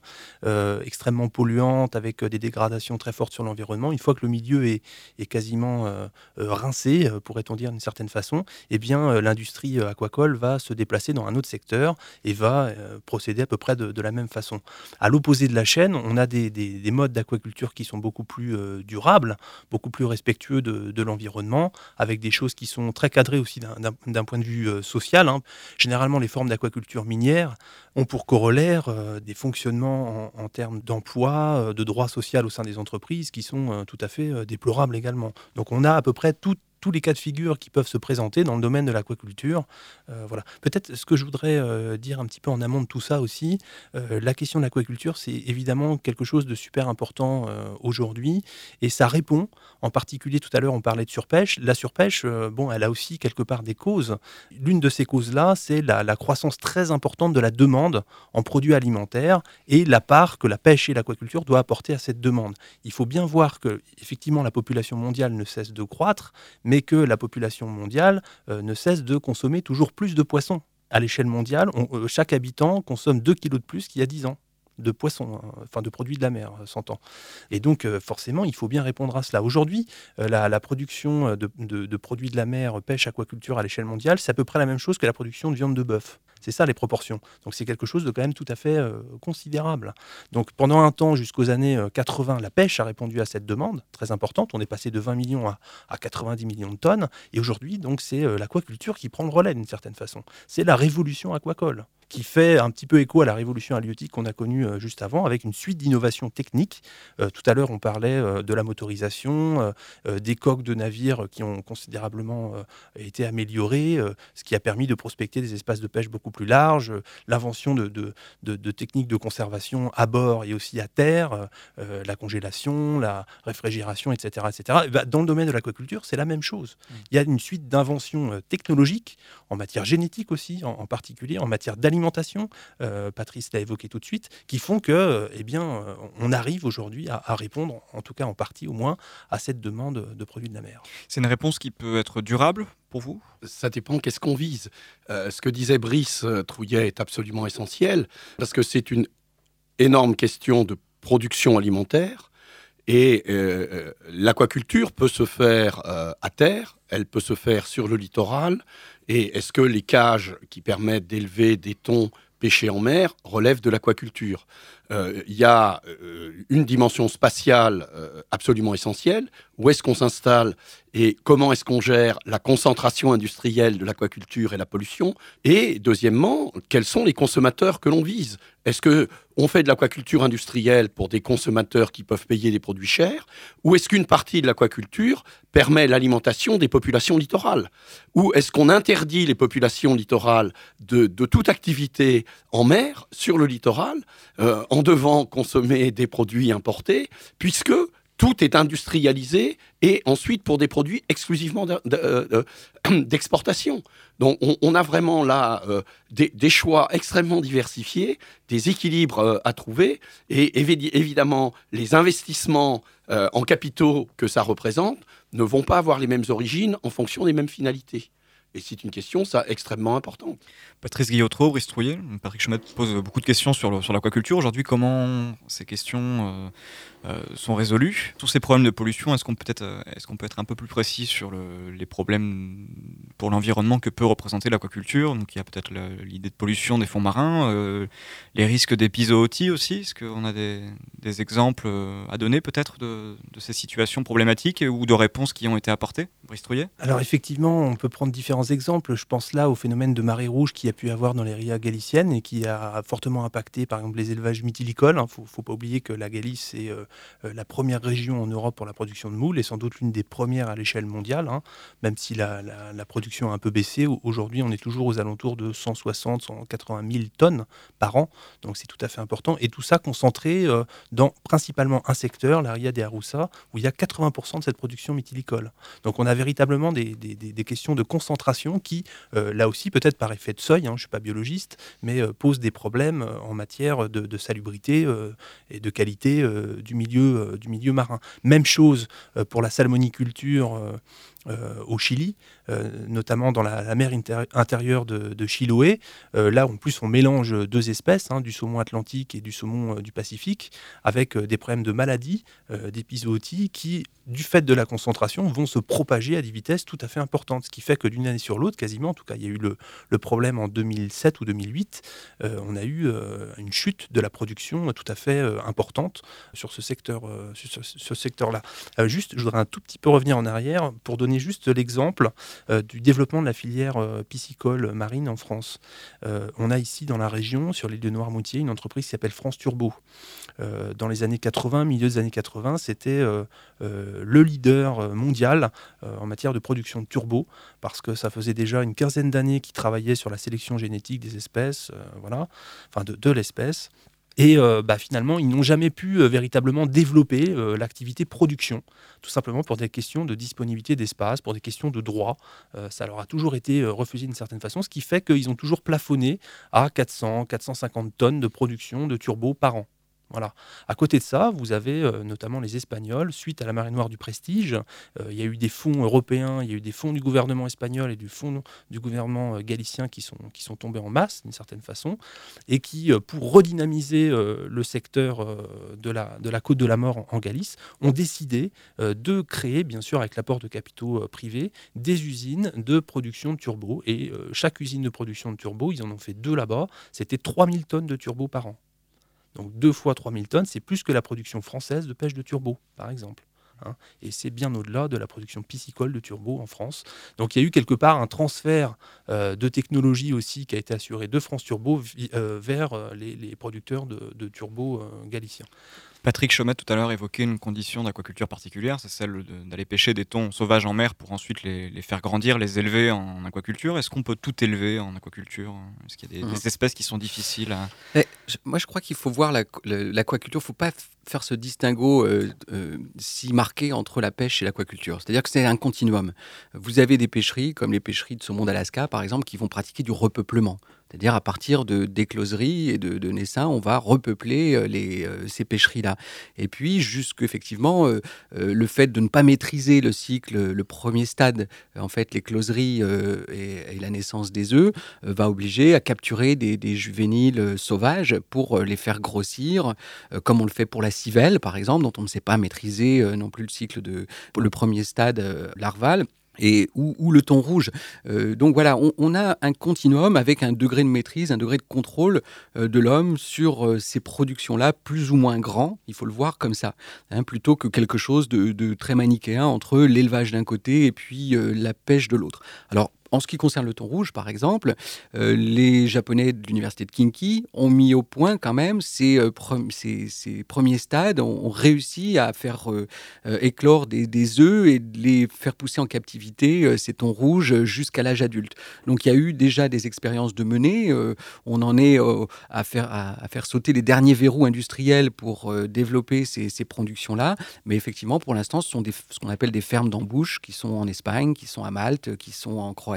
extrêmement polluante, avec des dégradations très fortes sur l'environnement, une fois que le milieu est, quasiment rincé, pourrait-on dire d'une certaine façon, eh bien l'industrie aquacole va se déplacer dans un autre secteur et va procéder à peu près de, la même façon. À l'opposé de la chaîne, on a des, des modes d'aquaculture qui sont beaucoup plus durables beaucoup plus respectueux de, l'environnement, avec des choses qui sont très cadrées aussi d'un point de vue euh, social. Hein. Généralement, les formes d'aquaculture minière ont pour corollaire euh, des fonctionnements en, termes d'emploi, euh, de droit social au sein des entreprises qui sont tout à fait déplorables également. Donc on a à peu près tout, tous les cas de figure qui peuvent se présenter dans le domaine de l'aquaculture. Euh, voilà. Peut-être ce que je voudrais euh, dire un petit peu en amont de tout ça aussi, euh, la question de l'aquaculture, c'est évidemment quelque chose de super important aujourd'hui et ça répond, en particulier tout à l'heure on parlait de surpêche. La surpêche, bon, elle a aussi quelque part des causes. L'une de ces causes-là, c'est la, la, croissance très importante de la demande en produits alimentaires et la part que la pêche et l'aquaculture doivent apporter à cette demande. Il faut bien voir que effectivement la population mondiale ne cesse de croître, mais que la population mondiale euh, ne cesse de consommer toujours plus de poissons. À l'échelle mondiale, euh, chaque habitant consomme 2 kilos de plus qu'il y a 10 ans de poissons, hein, enfin de produits de la mer, euh, s'entend. Et donc, forcément, il faut bien répondre à cela. Aujourd'hui, la, production de, produits de la mer, pêche, aquaculture à l'échelle mondiale, c'est à peu près la même chose que la production de viande de bœuf. C'est ça les proportions. Donc c'est quelque chose de quand même tout à fait euh, considérable. Donc pendant un temps, jusqu'aux années 80, euh, la pêche a répondu à cette demande très importante. On est passé de 20 millions à, 90 millions de tonnes. Et aujourd'hui, donc c'est euh, l'aquaculture qui prend le relais d'une certaine façon. C'est la révolution aquacole qui fait un petit peu écho à la révolution halieutique qu'on a connue juste avant, avec une suite d'innovations techniques. tout à l'heure, on parlait de la motorisation, des coques de navires qui ont considérablement été améliorées, ce qui a permis de prospecter des espaces de pêche beaucoup plus large, l'invention de, de, techniques de conservation à bord et aussi à terre, euh, la congélation, la réfrigération, etc. etc. Bah, dans le domaine de l'aquaculture, c'est la même chose. Mmh. Il y a une suite d'inventions euh, technologiques, en matière génétique aussi, en, particulier, en matière d'alimentation, euh, Patrice l'a évoqué tout de suite, qui font que, eh bien, on arrive aujourd'hui à, à, répondre, en tout cas en partie au moins, à cette demande de produits de la mer. C'est une réponse qui peut être durable? Pour vous? Ça dépend qu'est-ce qu'on vise. Euh, ce que disait Brice euh, Trouillet est absolument essentiel, parce que c'est une énorme question de production alimentaire. Et euh, l'aquaculture peut se faire à terre, elle peut se faire sur le littoral. Et est-ce que les cages qui permettent d'élever des thons pêchés en mer relèvent de l'aquaculture? Il y a une dimension spatiale absolument essentielle. Où est-ce qu'on s'installe et comment est-ce qu'on gère la concentration industrielle de l'aquaculture et la pollution? Et deuxièmement, quels sont les consommateurs que l'on vise? Est-ce que on fait de l'aquaculture industrielle pour des consommateurs qui peuvent payer des produits chers? Ou est-ce qu'une partie de l'aquaculture permet l'alimentation des populations littorales? Ou est-ce qu'on interdit les populations littorales de, toute activité en mer sur le littoral? Euh, devant consommer des produits importés, puisque tout est industrialisé et ensuite pour des produits exclusivement euh, d'exportation. Donc on, a vraiment là euh, des, choix extrêmement diversifiés, des équilibres euh, à trouver et évidemment les investissements en capitaux que ça représente ne vont pas avoir les mêmes origines en fonction des mêmes finalités. Et c'est une question, ça, extrêmement importante. Patrice Guillotreau, Brice Trouillet, Patrick Chemet pose beaucoup de questions sur l'aquaculture. Sur Aujourd'hui, comment ces questions euh, sont résolus. Tous ces problèmes de pollution, est-ce qu'on peut, être, euh, est qu'on peut être un peu plus précis sur les problèmes pour l'environnement que peut représenter l'aquaculture? Donc il y a peut-être l'idée de pollution des fonds marins, euh, les risques d'épizootie aussi. Est-ce qu'on a des, exemples à donner peut-être de, ces situations problématiques ou de réponses qui ont été apportées? Brice Trouillet? Alors effectivement, on peut prendre différents exemples. Je pense là au phénomène de marée rouge qui a pu avoir dans les rias galiciennes et qui a fortement impacté par exemple les élevages mytilicoles. Il ne faut, pas oublier que la Galice est euh, la première région en Europe pour la production de moules et sans doute l'une des premières à l'échelle mondiale, hein. même si la, production a un peu baissé. Aujourd'hui, on est toujours aux alentours de 160, 180 000 tonnes par an, donc c'est tout à fait important. Et tout ça concentré euh, dans principalement un secteur, l'Aria des Aroussa, où il y a 80% de cette production mythilicole. Donc on a véritablement des, questions de concentration qui, là aussi, peut-être par effet de seuil, hein, je ne suis pas biologiste, mais pose des problèmes en matière de, salubrité et de qualité du milieu marin. Même chose pour la salmoniculture au Chili. Euh, notamment dans la, mer intérieure de, Chiloé. Euh, là, en plus, on mélange deux espèces, hein, du saumon atlantique et du saumon euh, du Pacifique, avec des problèmes de maladie, d'épizootie, qui, du fait de la concentration, vont se propager à des vitesses tout à fait importantes. Ce qui fait que d'une année sur l'autre, quasiment, en tout cas, il y a eu le, problème en 2007 ou 2008, on a eu une chute de la production tout à fait importante sur ce secteur, secteur-là. juste, je voudrais un tout petit peu revenir en arrière pour donner juste l'exemple euh, du développement de la filière euh, piscicole marine en France. Euh, on a ici dans la région, sur l'île de Noirmoutier, une entreprise qui s'appelle France Turbo. dans les années 80, milieu des années 80, c'était le leader mondial en matière de production de turbo, parce que ça faisait déjà une quinzaine d'années qu'ils travaillaient sur la sélection génétique des espèces, voilà, enfin de, de l'espèce. Et euh, bah, finalement, ils n'ont jamais pu euh, véritablement développer euh, l'activité production, tout simplement pour des questions de disponibilité d'espace, pour des questions de droit. ça leur a toujours été refusé d'une certaine façon, ce qui fait qu'ils ont toujours plafonné à 400, 450 tonnes de production de turbos par an. Voilà. À côté de ça, vous avez euh, notamment les Espagnols, suite à la marée noire du Prestige. Euh, il y a eu des fonds européens, il y a eu des fonds du gouvernement espagnol et du fonds du gouvernement euh, galicien qui sont, tombés en masse, d'une certaine façon, et qui, pour redynamiser le secteur de, la, de la côte de la mort en, Galice, ont décidé de créer, bien sûr, avec l'apport de capitaux privés, des usines de production de turbo. Et chaque usine de production de turbo, ils en ont fait deux là-bas, c'était 3000 tonnes de turbo par an. Donc deux fois 3000 tonnes, c'est plus que la production française de pêche de turbo, par exemple. Hein. et c'est bien au-delà de la production piscicole de turbo en France. Donc il y a eu quelque part un transfert euh, de technologie aussi qui a été assuré de France Turbo euh, vers euh, les, producteurs de, de turbo galiciens. Patrick Chomet tout à l'heure évoquait une condition d'aquaculture particulière, c'est celle d'aller pêcher des thons sauvages en mer pour ensuite les, faire grandir, les élever en aquaculture. Est-ce qu'on peut tout élever en aquaculture? Est-ce qu'il y a des, mmh. espèces qui sont difficiles à... Eh, moi, je crois qu'il faut voir l'aquaculture, il ne faut pas faire ce distinguo euh, euh, si marqué entre la pêche et l'aquaculture. C'est-à-dire que c'est un continuum. Vous avez des pêcheries, comme les pêcheries de saumon d'Alaska, par exemple, qui vont pratiquer du repeuplement. C'est-à-dire à partir de d'écloseries et de, de naissins, on va repeupler euh, les, euh, ces pêcheries-là. Et puis, jusqu'effectivement, euh, le fait de ne pas maîtriser le cycle, le premier stade, en fait, l'écloserie et, la naissance des œufs, va obliger à capturer des, des, juvéniles sauvages pour les faire grossir, comme on le fait pour la civelle, par exemple, dont on ne sait pas maîtriser non plus le cycle de le premier stade larval et ou, le ton rouge. Euh, donc voilà, on, a un continuum avec un degré de maîtrise, un degré de contrôle euh, de l'homme sur euh, ces productions-là, plus ou moins grand, il faut le voir comme ça, hein, plutôt que quelque chose de, de très manichéen entre l'élevage d'un côté et puis la pêche de l'autre. Alors en ce qui concerne le thon rouge, par exemple, euh, les Japonais de l'université de Kinki ont mis au point quand même ces, euh, premiers stades, ont, réussi à faire euh, éclore des, œufs et les faire pousser en captivité ces thons rouges jusqu'à l'âge adulte. Donc il y a eu déjà des expériences de mener. on en est à, faire, sauter les derniers verrous industriels pour développer ces, productions-là. Mais effectivement, pour l'instant, ce sont ce qu'on appelle des fermes d'embauche qui sont en Espagne, qui sont à Malte, qui sont en Croatie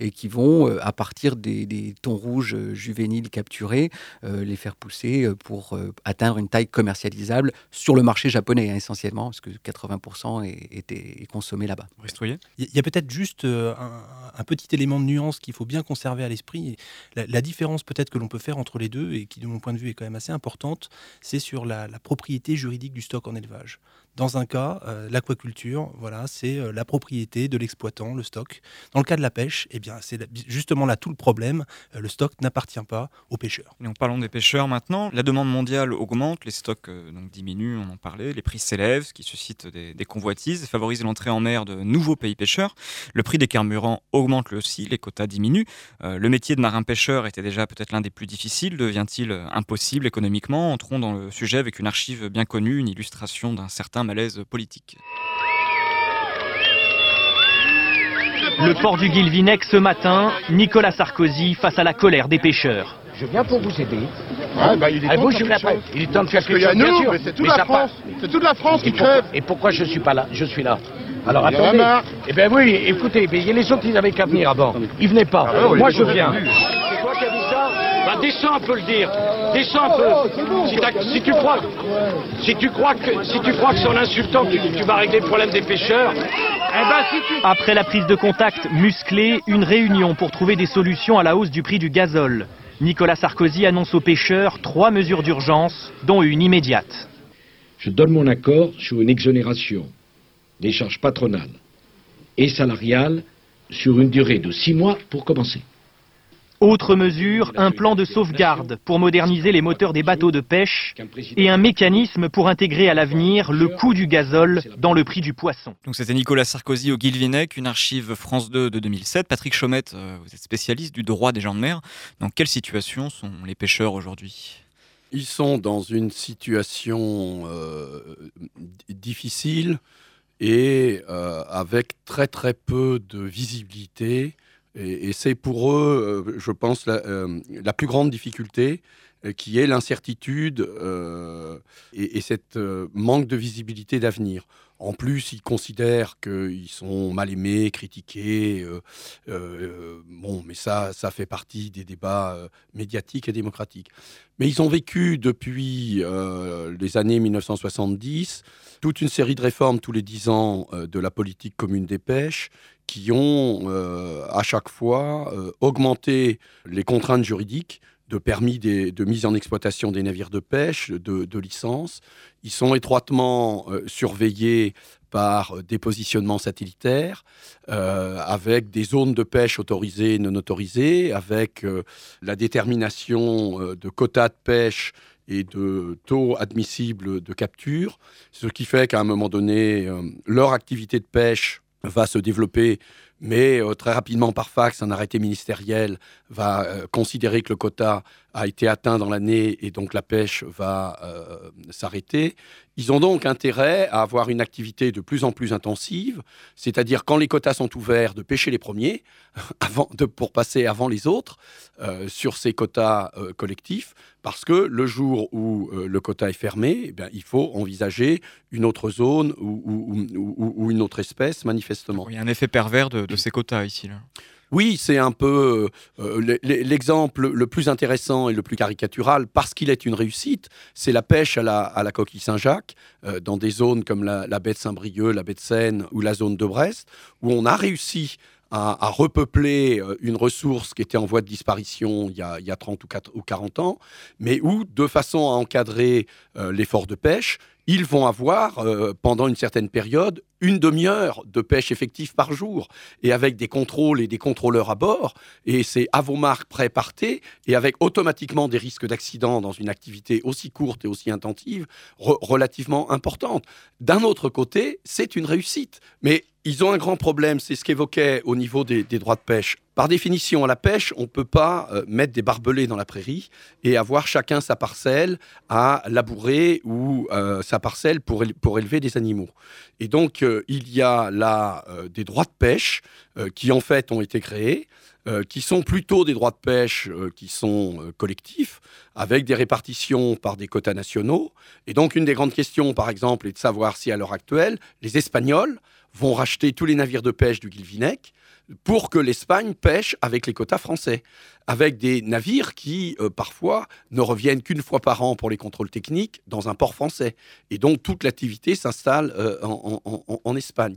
et qui vont, euh, à partir des, des thons rouges euh, juvéniles capturés, euh, les faire pousser pour atteindre une taille commercialisable sur le marché japonais hein, essentiellement, parce que 80% est, est, consommé là-bas. Il y a peut-être juste un, petit élément de nuance qu'il faut bien conserver à l'esprit. La, la, différence peut-être que l'on peut faire entre les deux, et qui de mon point de vue est quand même assez importante, c'est sur la, la propriété juridique du stock en élevage. Dans un cas, euh, l'aquaculture, voilà, c'est euh, la propriété de l'exploitant, le stock. Dans le cas de la pêche, eh bien, c'est justement là tout le problème. Euh, le stock n'appartient pas aux pêcheurs. Et en parlant des pêcheurs maintenant, la demande mondiale augmente, les stocks donc diminuent, on en parlait, les prix s'élèvent, ce qui suscite des, des convoitises, favorise l'entrée en mer de nouveaux pays pêcheurs. Le prix des carburants augmente aussi, les quotas diminuent. le métier de marin-pêcheur était déjà peut-être l'un des plus difficiles. Devient-il impossible économiquement? Entrons dans le sujet avec une archive bien connue, une illustration d'un certain malaise politique. Le port du Guilvinec ce matin, Nicolas Sarkozy face à la colère des pêcheurs. Je viens pour vous aider. bah, il, est temps il est temps de faire quelque chose, nous, C'est toute, la France. C'est toute la France qui crève. Et pourquoi je suis pas là Je suis là. Alors attendez. Eh bien oui, écoutez, il y a les autres qui n'avaient qu'à venir avant. Ils venaient pas. Ah Moi je viens. C'est toi qui as dit ça bah, descends un peu le dire. Descends un peu. Si, tu crois, si tu crois que, si tu crois que c'est en insultant que tu, vas régler le problème des pêcheurs, eh ben, si tu... Après la prise de contact musclée, une réunion pour trouver des solutions à la hausse du prix du gazole. Nicolas Sarkozy annonce aux pêcheurs trois mesures d'urgence, dont une immédiate. Je donne mon accord sur une exonération des charges patronales et salariales sur une durée de six mois pour commencer. Autre mesure, un plan de sauvegarde pour moderniser les moteurs des bateaux de pêche et un mécanisme pour intégrer à l'avenir le coût du gazole dans le prix du poisson. Donc c'était Nicolas Sarkozy au Guilvinec, une archive France 2 de 2007. Patrick Chaumette, euh, vous êtes spécialiste du droit des gens de mer. Dans quelle situation sont les pêcheurs aujourd'hui? Ils sont dans une situation euh, difficile et euh, avec très très peu de visibilité et, c'est pour eux, euh, je pense, la, euh, plus grande difficulté, euh, qui est l'incertitude et, et cette manque de visibilité d'avenir. En plus, ils considèrent qu'ils sont mal aimés, critiqués. bon, mais ça, ça fait partie des débats médiatiques et démocratiques. Mais ils ont vécu depuis les années 1970 toute une série de réformes tous les dix ans de la politique commune des pêches qui ont euh, à chaque fois euh, augmenté les contraintes juridiques de permis de mise en exploitation des navires de pêche, de, de licences. Ils sont étroitement euh, surveillés par des positionnements satellitaires, avec des zones de pêche autorisées et non autorisées, avec la détermination de quotas de pêche et de taux admissibles de capture, ce qui fait qu'à un moment donné, leur activité de pêche va se développer, mais euh, très rapidement par fax, un arrêté ministériel va euh, considérer que le quota a été atteint dans l'année et donc la pêche va euh, s'arrêter. Ils ont donc intérêt à avoir une activité de plus en plus intensive, c'est-à-dire quand les quotas sont ouverts, de pêcher les premiers avant, de, pour passer avant les autres sur ces quotas collectifs, parce que le jour où le quota est fermé, eh bien, il faut envisager une autre zone ou, ou, une autre espèce, manifestement. Il y a un effet pervers de, de ces quotas ici. Là. Oui, c'est un peu euh, euh, l'exemple le plus intéressant et le plus caricatural, parce qu'il est une réussite, c'est la pêche à la, coquille Saint-Jacques, euh, dans des zones comme la, baie de Saint-Brieuc, la baie de Seine ou la zone de Brest, où on a réussi à, repeupler une ressource qui était en voie de disparition il y a, 30 ou, ou 40 ans, mais où, de façon à encadrer l'effort de pêche, ils vont avoir, pendant une certaine période, une demi-heure de pêche effective par jour, et avec des contrôles et des contrôleurs à bord, et c'est à vos marques prêt partez, et avec automatiquement des risques d'accident dans une activité aussi courte et aussi intensive, relativement importante. D'un autre côté, c'est une réussite, mais ils ont un grand problème, c'est ce qu'évoquait au niveau des, droits de pêche. Par définition, à la pêche, on ne peut pas euh, mettre des barbelés dans la prairie et avoir chacun sa parcelle à labourer ou euh, sa parcelle pour, pour élever des animaux. Et donc, euh, il y a là des droits de pêche qui, en fait, ont été créés, qui sont plutôt des droits de pêche qui sont collectifs, avec des répartitions par des quotas nationaux. Et donc, une des grandes questions, par exemple, est de savoir si, à l'heure actuelle, les Espagnols vont racheter tous les navires de pêche du Guilvinec pour que l'Espagne pêche avec les quotas français, avec des navires qui, euh, parfois, ne reviennent qu'une fois par an pour les contrôles techniques dans un port français. Et donc, toute l'activité s'installe euh, en, Espagne.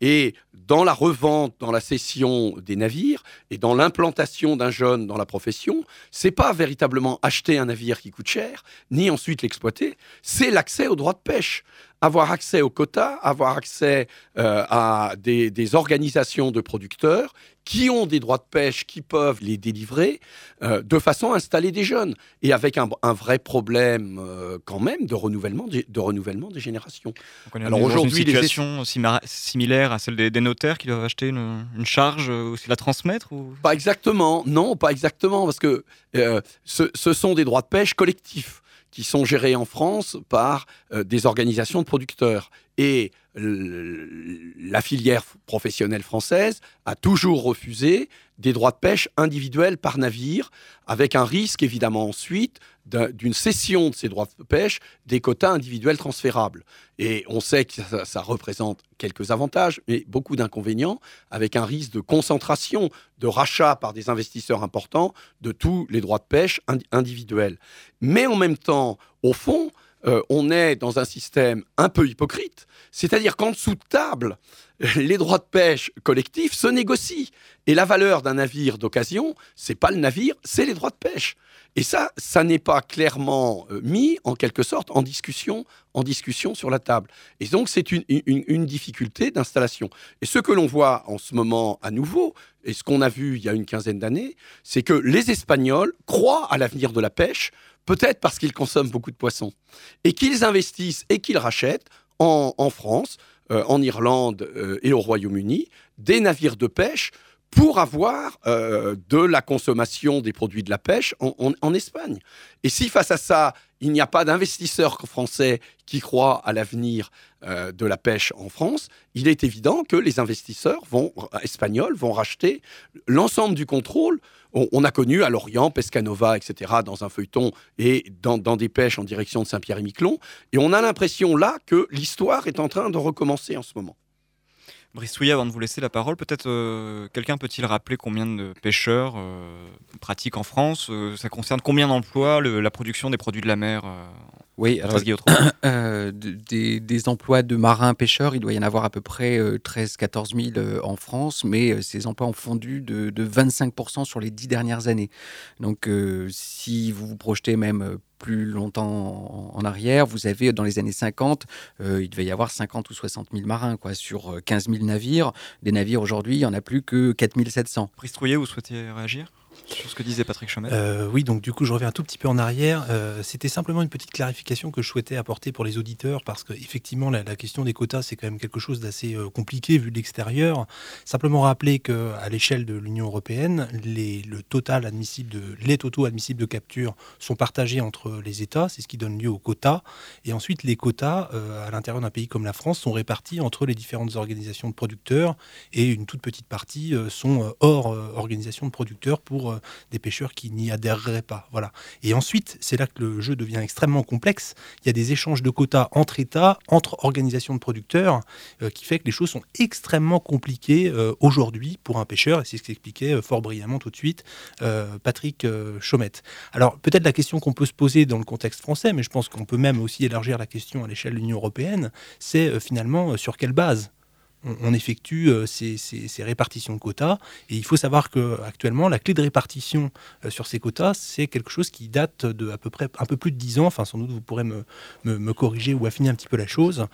Et dans la revente, dans la cession des navires et dans l'implantation d'un jeune dans la profession, c'est pas véritablement acheter un navire qui coûte cher, ni ensuite l'exploiter, c'est l'accès aux droits de pêche avoir accès aux quotas, avoir accès euh, à des, organisations de producteurs qui ont des droits de pêche, qui peuvent les délivrer, euh, de façon à installer des jeunes, et avec un, vrai problème euh, quand même de renouvellement, des, de renouvellement des générations. Alors aujourd'hui, une situation similaire à celle des, notaires qui doivent acheter une, charge, aussi la transmettre ou... Pas exactement, non, pas exactement, parce que ce sont des droits de pêche collectifs qui sont gérés en France par euh, des organisations de producteurs. Et la filière professionnelle française a toujours refusé des droits de pêche individuels par navire, avec un risque évidemment ensuite d'une cession de ces droits de pêche des quotas individuels transférables. Et on sait que ça, représente quelques avantages, mais beaucoup d'inconvénients, avec un risque de concentration, de rachat par des investisseurs importants de tous les droits de pêche individuels. Mais en même temps, au fond, euh, on est dans un système un peu hypocrite, c'est-à-dire qu'en dessous de table, les droits de pêche collectifs se négocient. Et la valeur d'un navire d'occasion, c'est pas le navire, c'est les droits de pêche. Et ça, ça n'est pas clairement euh, mis, en quelque sorte, en discussion, en discussion sur la table. Et donc, c'est une, une, difficulté d'installation. Et ce que l'on voit en ce moment à nouveau, et ce qu'on a vu il y a une quinzaine d'années, c'est que les Espagnols croient à l'avenir de la pêche, peut-être parce qu'ils consomment beaucoup de poissons, et qu'ils investissent et qu'ils rachètent en, France, euh, en Irlande euh, et au Royaume-Uni des navires de pêche pour avoir euh, de la consommation des produits de la pêche en, Espagne. Et si face à ça, il n'y a pas d'investisseurs français qui croient à l'avenir euh, de la pêche en France, il est évident que les investisseurs vont, espagnols vont racheter l'ensemble du contrôle. On, a connu à Lorient, Pescanova, etc., dans un feuilleton et dans, dans des pêches en direction de Saint-Pierre-et-Miquelon. Et on a l'impression là que l'histoire est en train de recommencer en ce moment. Brice avant de vous laisser la parole, peut-être euh, quelqu'un peut-il rappeler combien de pêcheurs euh, pratiquent en France euh, Ça concerne combien d'emplois la production des produits de la mer Oui, alors, des, des, emplois de marins pêcheurs, il doit y en avoir à peu près 13-14 000 en France, mais ces emplois ont fondu de, de 25% sur les dix dernières années. Donc si vous vous projetez même plus longtemps en, arrière, vous avez dans les années 50, euh, il devait y avoir 50 ou 60 000 marins quoi, sur 15 euh, 000 navires. Des navires aujourd'hui, il n'y en a plus que 4 700. Pristrouillet, vous souhaitez réagir? Sur ce que disait Patrick Chomet euh, Oui, donc du coup, je reviens un tout petit peu en arrière. Euh, c'était simplement une petite clarification que je souhaitais apporter pour les auditeurs, parce qu'effectivement, la, la question des quotas, c'est quand même quelque chose d'assez euh, compliqué vu de l'extérieur. Simplement rappeler qu'à l'échelle de l'Union européenne, les, de, les totaux admissibles de capture sont partagés entre les États, c'est ce qui donne lieu aux quotas. Et ensuite, les quotas, à l'intérieur d'un pays comme la France, sont répartis entre les différentes organisations de producteurs, et une toute petite partie sont hors organisation de producteurs pour euh, des pêcheurs qui n'y adhéreraient pas. Voilà. Et ensuite, c'est là que le jeu devient extrêmement complexe. Il y a des échanges de quotas entre États, entre organisations de producteurs, euh, qui fait que les choses sont extrêmement compliquées euh, aujourd'hui pour un pêcheur, et c'est ce qu'expliquait fort brillamment tout de suite Patrick Chaumette. Alors, peut-être la question qu'on peut se poser dans le contexte français, mais je pense qu'on peut même aussi élargir la question à l'échelle de l'Union européenne, c'est finalement sur quelle base on, effectue euh, ces, répartitions de quotas. Et il faut savoir qu'actuellement, la clé de répartition euh, sur ces quotas, c'est quelque chose qui date de à peu près un peu plus de 10 ans. Enfin, sans doute, vous pourrez me, me corriger ou affiner un petit peu la chose.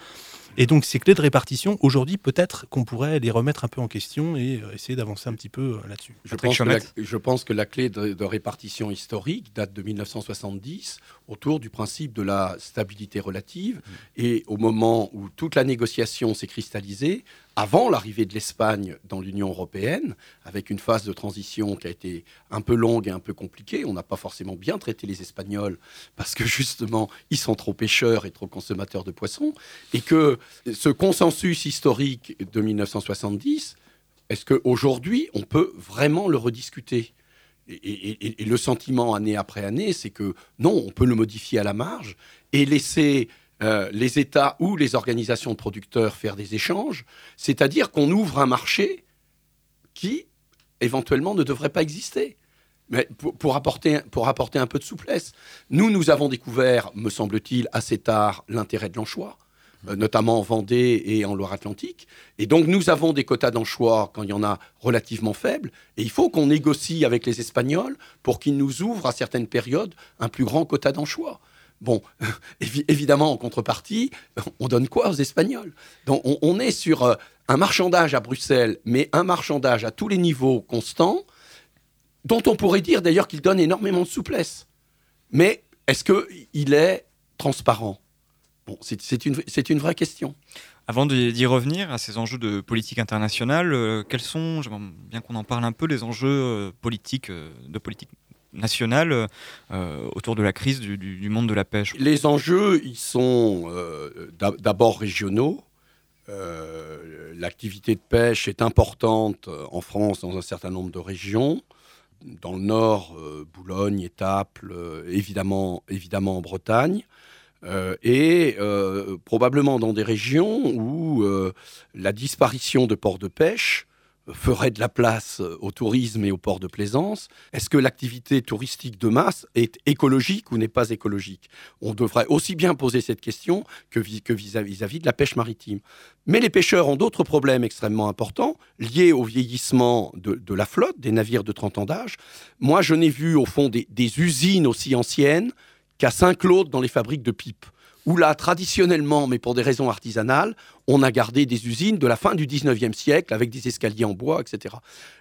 Et donc ces clés de répartition, aujourd'hui, peut-être qu'on pourrait les remettre un peu en question et euh, essayer d'avancer un petit peu là-dessus. Je, pense que la, je pense que la clé de, répartition historique date de 1970 autour du principe de la stabilité relative. Et au moment où toute la négociation s'est cristallisée, avant l'arrivée de l'Espagne dans l'Union européenne, avec une phase de transition qui a été un peu longue et un peu compliquée. On n'a pas forcément bien traité les Espagnols parce que justement, ils sont trop pêcheurs et trop consommateurs de poissons. Et que ce consensus historique de 1970, est-ce qu'aujourd'hui, on peut vraiment le rediscuter? Et, le sentiment année après année, c'est que non, on peut le modifier à la marge et laisser euh, les États ou les organisations de producteurs faire des échanges, c'est-à-dire qu'on ouvre un marché qui, éventuellement, ne devrait pas exister. Mais pour, apporter, pour apporter un peu de souplesse, nous, nous avons découvert, me semble-t-il, assez tard l'intérêt de l'anchois, euh, notamment en Vendée et en Loire-Atlantique. Et donc, nous avons des quotas d'anchois quand il y en a relativement faibles. Et il faut qu'on négocie avec les Espagnols pour qu'ils nous ouvrent à certaines périodes un plus grand quota d'anchois. Bon, évidemment, en contrepartie, on donne quoi aux Espagnols? Donc, on, est sur euh, un marchandage à Bruxelles, mais un marchandage à tous les niveaux constant, dont on pourrait dire d'ailleurs qu'il donne énormément de souplesse. Mais est-ce qu'il est transparent? Bon, c'est une, une, vraie question. Avant d'y revenir à ces enjeux de politique internationale, euh, quels sont, j'aimerais bien qu'on en parle un peu, les enjeux euh, politiques, de politique nationale euh, autour de la crise du, monde de la pêche? Les enjeux, ils sont euh, d'abord régionaux. Euh, l'activité de pêche est importante en France dans un certain nombre de régions. dans le nord, Boulogne, Étaples, évidemment, évidemment en Bretagne. Et probablement dans des régions où la disparition de ports de pêche ferait de la place euh, au tourisme et au port de plaisance Est-ce que l'activité touristique de masse est écologique ou n'est pas écologique? On devrait aussi bien poser cette question que vis-à-vis de la pêche maritime. Mais les pêcheurs ont d'autres problèmes extrêmement importants liés au vieillissement de, la flotte, des navires de 30 ans d'âge. Moi, je n'ai vu au fond des usines aussi anciennes qu'à Saint-Claude dans les fabriques de pipes où là, traditionnellement, mais pour des raisons artisanales, on a gardé des usines de la fin du 19e siècle avec des escaliers en bois, etc.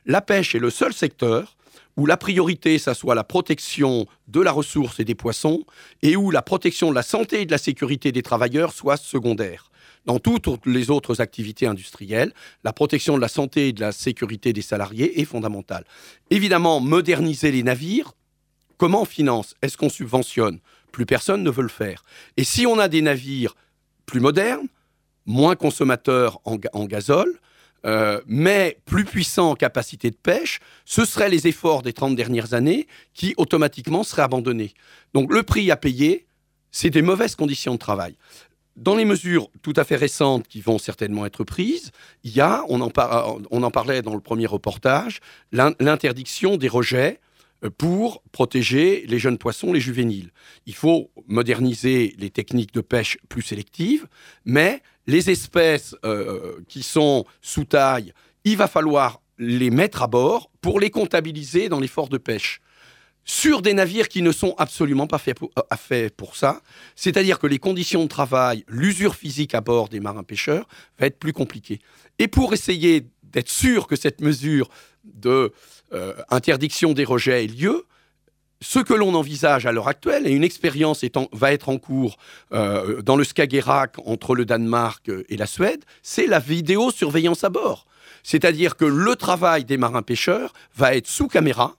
La pêche est le seul secteur où la priorité, ça soit la protection de la ressource et des poissons, et où la protection de la santé et de la sécurité des travailleurs soit secondaire. Dans toutes les autres activités industrielles, la protection de la santé et de la sécurité des salariés est fondamentale. Évidemment, moderniser les navires, comment on finance? Est-ce qu'on subventionne? Plus personne ne veut le faire. Et si on a des navires plus modernes, moins consommateurs en, gazole, euh, mais plus puissants en capacité de pêche, ce seraient les efforts des 30 dernières années qui automatiquement seraient abandonnés. Donc le prix à payer, c'est des mauvaises conditions de travail. Dans les mesures tout à fait récentes qui vont certainement être prises, il y a, on en, on en parlait dans le premier reportage, l'interdiction des rejets pour protéger les jeunes poissons, les juvéniles. Il faut moderniser les techniques de pêche plus sélectives, mais les espèces euh, qui sont sous taille, il va falloir les mettre à bord pour les comptabiliser dans l'effort de pêche sur des navires qui ne sont absolument pas faits euh, pour ça. C'est-à-dire que les conditions de travail, l'usure physique à bord des marins-pêcheurs va être plus compliquée. Et pour essayer d'être sûr que cette mesure de euh, interdiction des rejets ait lieu, ce que l'on envisage à l'heure actuelle, et une expérience va être en cours euh, dans le Skagerrak entre le Danemark et la Suède, c'est la vidéosurveillance à bord. C'est-à-dire que le travail des marins-pêcheurs va être sous caméra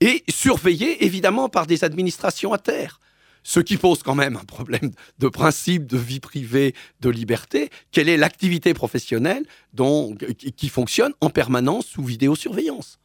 et surveillé évidemment par des administrations à terre ce qui pose quand même un problème de principe, de vie privée, de liberté. Quelle est l'activité professionnelle qui fonctionne en permanence sous vidéosurveillance?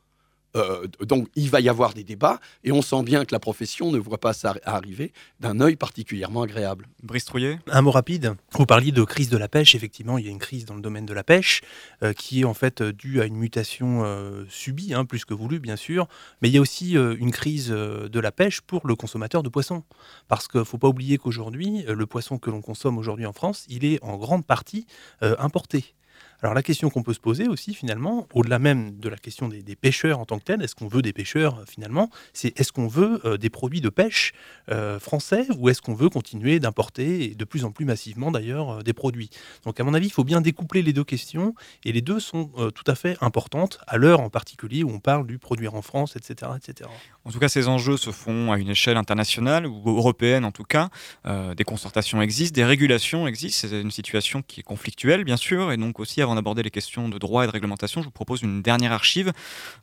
Euh, donc il va y avoir des débats et on sent bien que la profession ne voit pas ça arriver d'un œil particulièrement agréable. Brice Un mot rapide. Vous parliez de crise de la pêche. Effectivement, il y a une crise dans le domaine de la pêche euh, qui est en fait due à une mutation euh, subie, hein, plus que voulue bien sûr. Mais il y a aussi une crise de la pêche pour le consommateur de poissons. Parce qu'il ne faut pas oublier qu'aujourd'hui, le poisson que l'on consomme aujourd'hui en France, il est en grande partie importé. Alors la question qu'on peut se poser aussi finalement, au-delà même de la question des, pêcheurs en tant que tels, est-ce qu'on veut des pêcheurs euh, finalement C'est est-ce qu'on veut euh, des produits de pêche euh, français ou est-ce qu'on veut continuer d'importer de plus en plus massivement d'ailleurs des produits? Donc à mon avis, il faut bien découpler les deux questions et les deux sont tout à fait importantes à l'heure en particulier où on parle du produire en France, etc., etc. En tout cas, ces enjeux se font à une échelle internationale ou européenne en tout cas. des concertations existent, des régulations existent. C'est une situation qui est conflictuelle bien sûr et donc aussi avant d'aborder les questions de droit et de réglementation, je vous propose une dernière archive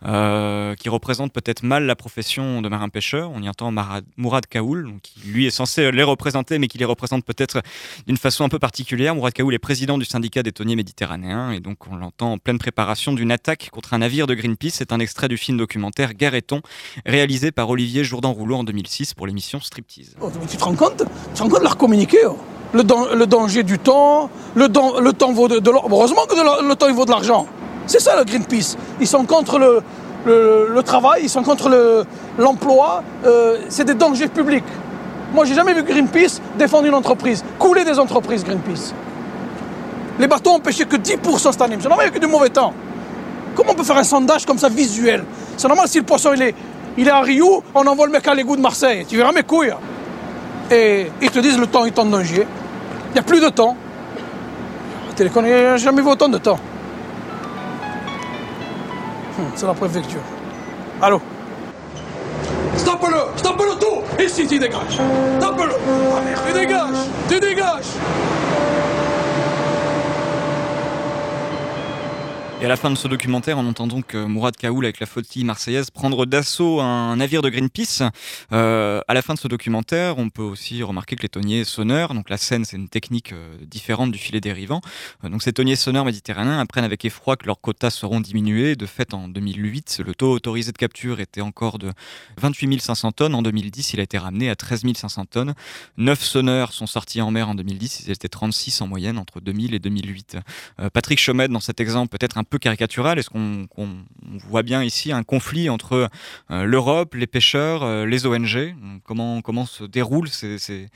euh, qui représente peut-être mal la profession de marin-pêcheur. On y entend Mourad Kaoul, qui lui est censé les représenter, mais qui les représente peut-être d'une façon un peu particulière. Mourad Kaoul est président du syndicat des tonniers méditerranéens, et donc on l'entend en pleine préparation d'une attaque contre un navire de Greenpeace. C'est un extrait du film documentaire Guerre et par Olivier Jourdan-Rouleau en 2006 pour l'émission Striptease. Oh, tu te rends compte? Tu te rends compte de leur communiquer oh? Le, danger du temps, le, temps vaut de, l'or. Heureusement que le temps il vaut de l'argent. C'est ça le Greenpeace. Ils sont contre le, le, travail, ils sont contre l'emploi. Euh, c'est des dangers publics. Moi, j'ai jamais vu Greenpeace défendre une entreprise, couler des entreprises Greenpeace. Les bateaux ont pêché que 10% cette année. C'est normal, il n'y a que du mauvais temps. Comment on peut faire un sondage comme ça visuel? C'est normal si le poisson il est, il est à Rio, on envoie le mec à l'égout de Marseille. Tu verras mes couilles. Et ils te disent le temps est en danger. Il n'y a plus de temps. Télécom, il jamais vu autant de temps. Hum, c'est la préfecture. Allô? Stoppe-le Stoppe-le tout Ici, tu dégages Stoppe-le tu dégages Tu dégages Et à la fin de ce documentaire, on entend donc euh, Mourad Kaoul avec la flottille marseillaise prendre d'assaut un navire de Greenpeace. Euh, à la fin de ce documentaire, on peut aussi remarquer que les tonniers sonneurs, donc la scène, c'est une technique euh, différente du filet dérivant. Euh, donc ces tonniers sonneurs méditerranéens apprennent avec effroi que leurs quotas seront diminués. De fait, en 2008, le taux autorisé de capture était encore de 28 500 tonnes. En 2010, il a été ramené à 13 500 tonnes. Neuf sonneurs sont sortis en mer en 2010. Ils étaient 36 en moyenne entre 2000 et 2008. Patrick Chomette, dans cet exemple peut-être un peu caricatural, est-ce qu'on voit bien ici un conflit entre euh, l'Europe, les pêcheurs, euh, les ONG comment, comment se déroulent ces, ces,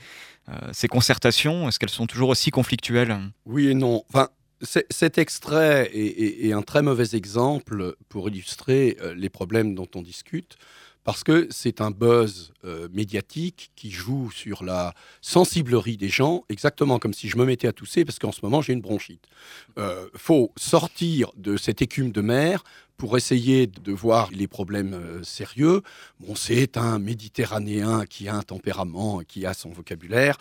euh, concertations? Est-ce qu'elles sont toujours aussi conflictuelles? Oui et non. Enfin, cet extrait est, un très mauvais exemple pour illustrer les problèmes dont on discute parce que c'est un buzz euh, médiatique qui joue sur la sensiblerie des gens, exactement comme si je me mettais à tousser parce qu'en ce moment j'ai une bronchite. Il euh, faut sortir de cette écume de mer pour essayer de voir les problèmes euh, sérieux. Bon, c'est un Méditerranéen qui a un tempérament, qui a son vocabulaire.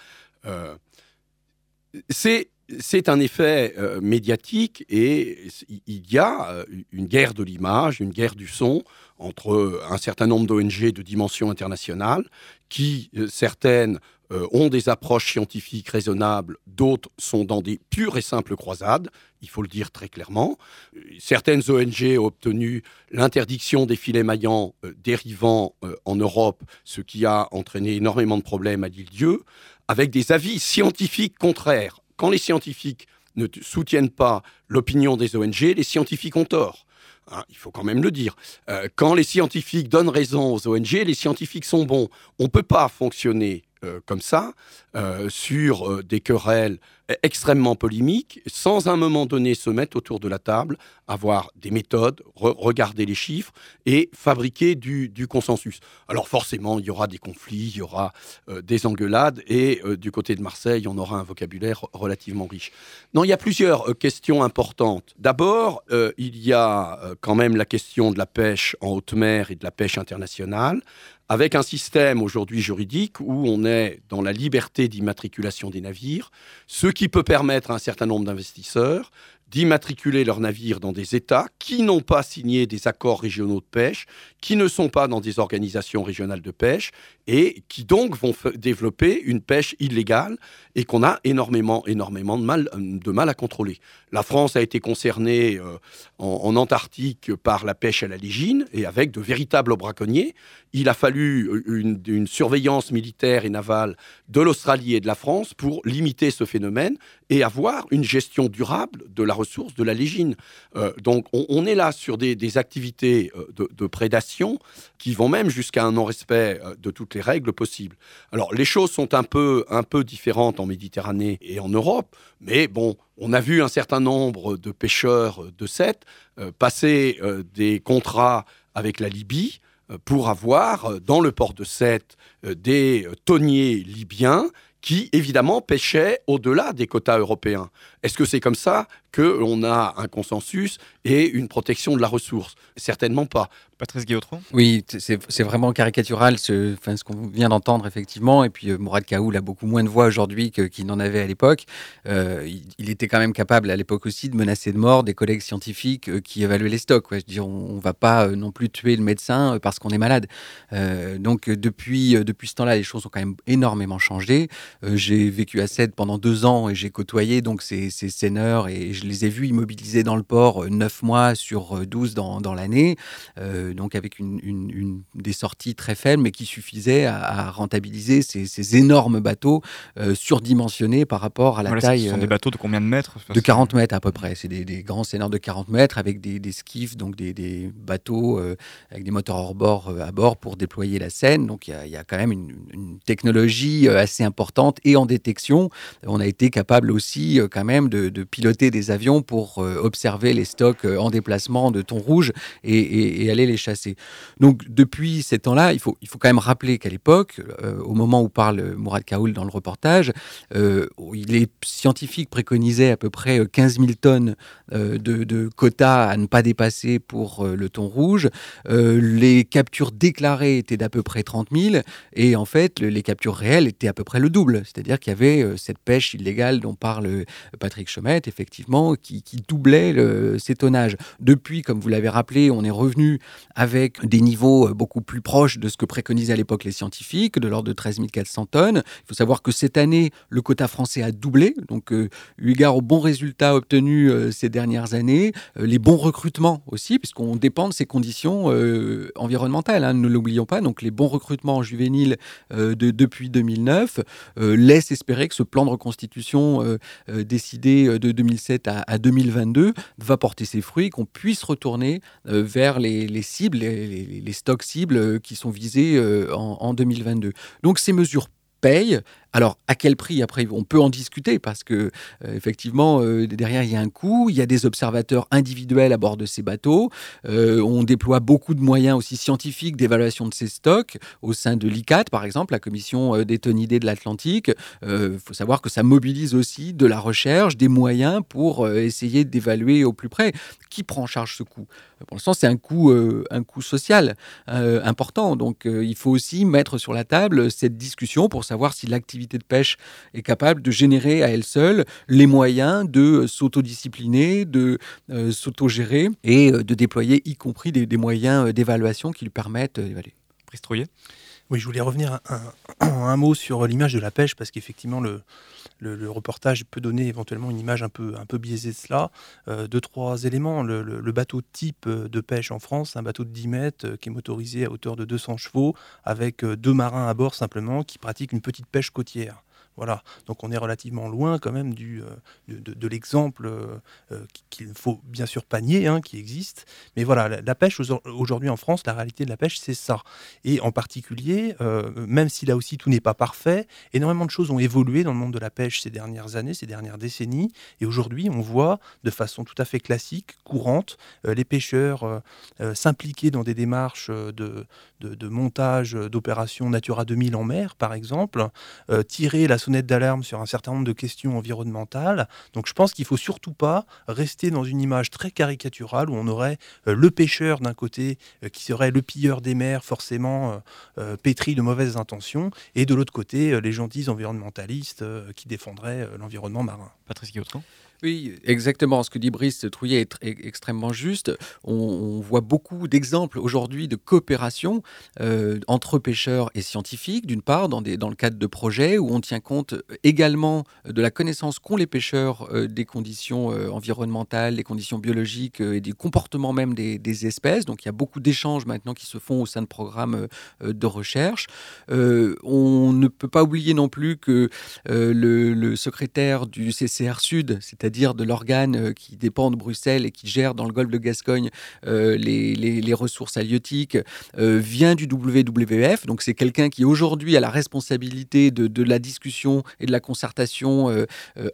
c'est c'est un effet médiatique et il y a une guerre de l'image, une guerre du son entre un certain nombre d'ONG de dimension internationale, qui, euh, certaines, euh, ont des approches scientifiques raisonnables, d'autres sont dans des pures et simples croisades, il faut le dire très clairement. Certaines ONG ont obtenu l'interdiction des filets maillants euh, dérivants en Europe, ce qui a entraîné énormément de problèmes à l'île Dieu, avec des avis scientifiques contraires. Quand les scientifiques ne soutiennent pas l'opinion des ONG, les scientifiques ont tort. Hein, il faut quand même le dire. Euh, quand les scientifiques donnent raison aux ONG, les scientifiques sont bons. On ne peut pas fonctionner euh, comme ça, euh, sur des querelles extrêmement polémiques, sans un moment donné se mettre autour de la table, avoir des méthodes, regarder les chiffres et fabriquer du, consensus. Alors forcément, il y aura des conflits, il y aura des engueulades, et du côté de Marseille, on aura un vocabulaire relativement riche. Non, il y a plusieurs questions importantes. D'abord, il y a quand même la question de la pêche en haute mer et de la pêche internationale avec un système aujourd'hui juridique où on est dans la liberté d'immatriculation des navires, ce qui peut permettre à un certain nombre d'investisseurs d'immatriculer leurs navires dans des États qui n'ont pas signé des accords régionaux de pêche, qui ne sont pas dans des organisations régionales de pêche et qui donc vont développer une pêche illégale et qu'on a énormément, énormément de mal, de mal à contrôler. La France a été concernée euh, en, Antarctique par la pêche à la légine et avec de véritables braconniers. Il a fallu euh, une surveillance militaire et navale de l'Australie et de la France pour limiter ce phénomène et avoir une gestion durable de la ressource de la légine. Euh, donc on, est là sur des, activités de, de, prédation qui vont même jusqu'à un non-respect de toutes les règles possibles. Alors les choses sont un peu, un peu différentes en Méditerranée et en Europe, mais bon, on a vu un certain nombre de pêcheurs de euh, passer euh, des contrats avec la Libye euh, pour avoir dans le port de Sète des tonniers libyens qui, évidemment, pêchaient au-delà des quotas européens. Est-ce que c'est comme ça qu'on a un consensus et une protection de la ressource Certainement pas. Patrice Guillotron Oui, c'est vraiment caricatural ce, enfin, ce qu'on vient d'entendre, effectivement. Et puis, euh, Mourad Kaoul a beaucoup moins de voix aujourd'hui qu'il n'en avait à l'époque. Euh, il, était quand même capable, à l'époque aussi, de menacer de mort des collègues scientifiques euh, qui évaluaient les stocks. Je dire, on ne va pas non plus tuer le médecin parce qu'on est malade. donc, depuis, depuis ce temps-là, les choses ont quand même énormément changé. j'ai vécu à Sète pendant deux ans et j'ai côtoyé donc ces, ces seineurs et je les ai vus immobilisés dans le port neuf mois sur 12 dans, dans l'année. Euh, donc avec une, des sorties très faibles, mais qui suffisaient à, rentabiliser ces, énormes bateaux euh, surdimensionnés par rapport à la taille. Ce sont des euh, bateaux de combien de mètres De 40 mètres à peu près. C'est des, grands seineurs de 40 mètres avec des, des skiffs, donc des, bateaux avec des moteurs hors bord à bord pour déployer la Seine. Donc il y, a quand même une, technologie assez importante et en détection. On a été capable aussi quand même de, piloter des avions pour observer les stocks en déplacement de thon rouge et aller les chasser. Donc depuis ces temps-là, il faut, il faut quand même rappeler qu'à l'époque, euh, au moment où parle Mourad Kaoul dans le reportage, euh, les scientifiques préconisaient à peu près 15 000 tonnes euh, de, quotas à ne pas dépasser pour le thon rouge. les captures déclarées étaient d'à peu près 30 000 et en fait, les captures réelles étaient à peu près le double. C'est-à-dire qu'il y avait cette pêche illégale dont parle Patrick Chomette, effectivement, qui, doublait le, ces tonnages. Depuis, comme vous l'avez rappelé, on est revenu avec des niveaux beaucoup plus proches de ce que préconisaient à l'époque les scientifiques, de l'ordre de 13 400 tonnes. Il faut savoir que cette année, le quota français a doublé, donc eu égard aux bons résultats obtenus ces dernières années, les bons recrutements aussi, puisqu'on dépend de ces conditions environnementales, hein, ne l'oublions pas. Donc les bons recrutements juvéniles de, depuis 2009 laissent espérer que ce plan de reconstitution euh, euh, décidé euh, de 2007 à, 2022 va porter ses fruits, qu'on puisse retourner vers les, cibles, les, stocks cibles qui sont visés en, en 2022. Donc ces mesures payent alors, à quel prix Après, on peut en discuter parce que, euh, effectivement, euh, derrière, il y a un coût. Il y a des observateurs individuels à bord de ces bateaux. Euh, on déploie beaucoup de moyens aussi scientifiques d'évaluation de ces stocks au sein de l'ICAT, par exemple, la commission des tonidés de l'Atlantique. Il faut savoir que ça mobilise aussi de la recherche, des moyens pour essayer d'évaluer au plus près. Qui prend en charge ce coût Pour l'instant, c'est un coût, un coût social important. Donc, il faut aussi mettre sur la table cette discussion pour savoir si l'activité de pêche est capable de générer à elle seule les moyens de s'autodiscipliner, de euh, s'autogérer et euh, de déployer y compris des, moyens euh, d'évaluation qui lui permettent d'évaluer. Bristrouillet Oui, je voulais revenir un, mot sur l'image de la pêche parce qu'effectivement le, reportage peut donner éventuellement une image un peu, biaisée de cela. deux, trois éléments. Le, bateau type de pêche en France, un bateau de 10 mètres qui est motorisé à hauteur de 200 chevaux avec deux marins à bord simplement qui pratiquent une petite pêche côtière. Voilà, donc on est relativement loin quand même du, euh, de, l'exemple euh, euh, qu'il faut bien sûr panier, hein, qui existe. Mais voilà, la, pêche aujourd'hui en France, la réalité de la pêche, c'est ça. Et en particulier, même si là aussi tout n'est pas parfait, énormément de choses ont évolué dans le monde de la pêche ces dernières années, ces dernières décennies. Et aujourd'hui, on voit de façon tout à fait classique, courante, les pêcheurs s'impliquer dans des démarches de, de montage d'opérations Natura 2000 en mer, par exemple, tirer la sonnette d'alarme sur un certain nombre de questions environnementales. Donc je pense qu'il faut surtout pas rester dans une image très caricaturale où on aurait euh, le pêcheur d'un côté euh, qui serait le pilleur des mers, forcément euh, pétri de mauvaises intentions, et de l'autre côté les gentils environnementalistes qui défendraient l'environnement marin. Patrice Guillotron oui, exactement. Ce que dit Brice Trouillet est, extrêmement juste. On, voit beaucoup d'exemples aujourd'hui de coopération euh, entre pêcheurs et scientifiques, d'une part, dans, le cadre de projets où on tient compte également de la connaissance qu'ont les pêcheurs euh, des conditions euh, environnementales, des conditions biologiques et du comportement même des, espèces. Donc il y a beaucoup d'échanges maintenant qui se font au sein de programmes de recherche. on ne peut pas oublier non plus que le, le secrétaire du CCR Sud, c'est c'est-à-dire de l'organe euh, qui dépend de Bruxelles et qui gère dans le golfe de Gascogne euh, les, ressources halieutiques, euh, vient du WWF. Donc c'est quelqu'un qui aujourd'hui a la responsabilité de, la discussion et de la concertation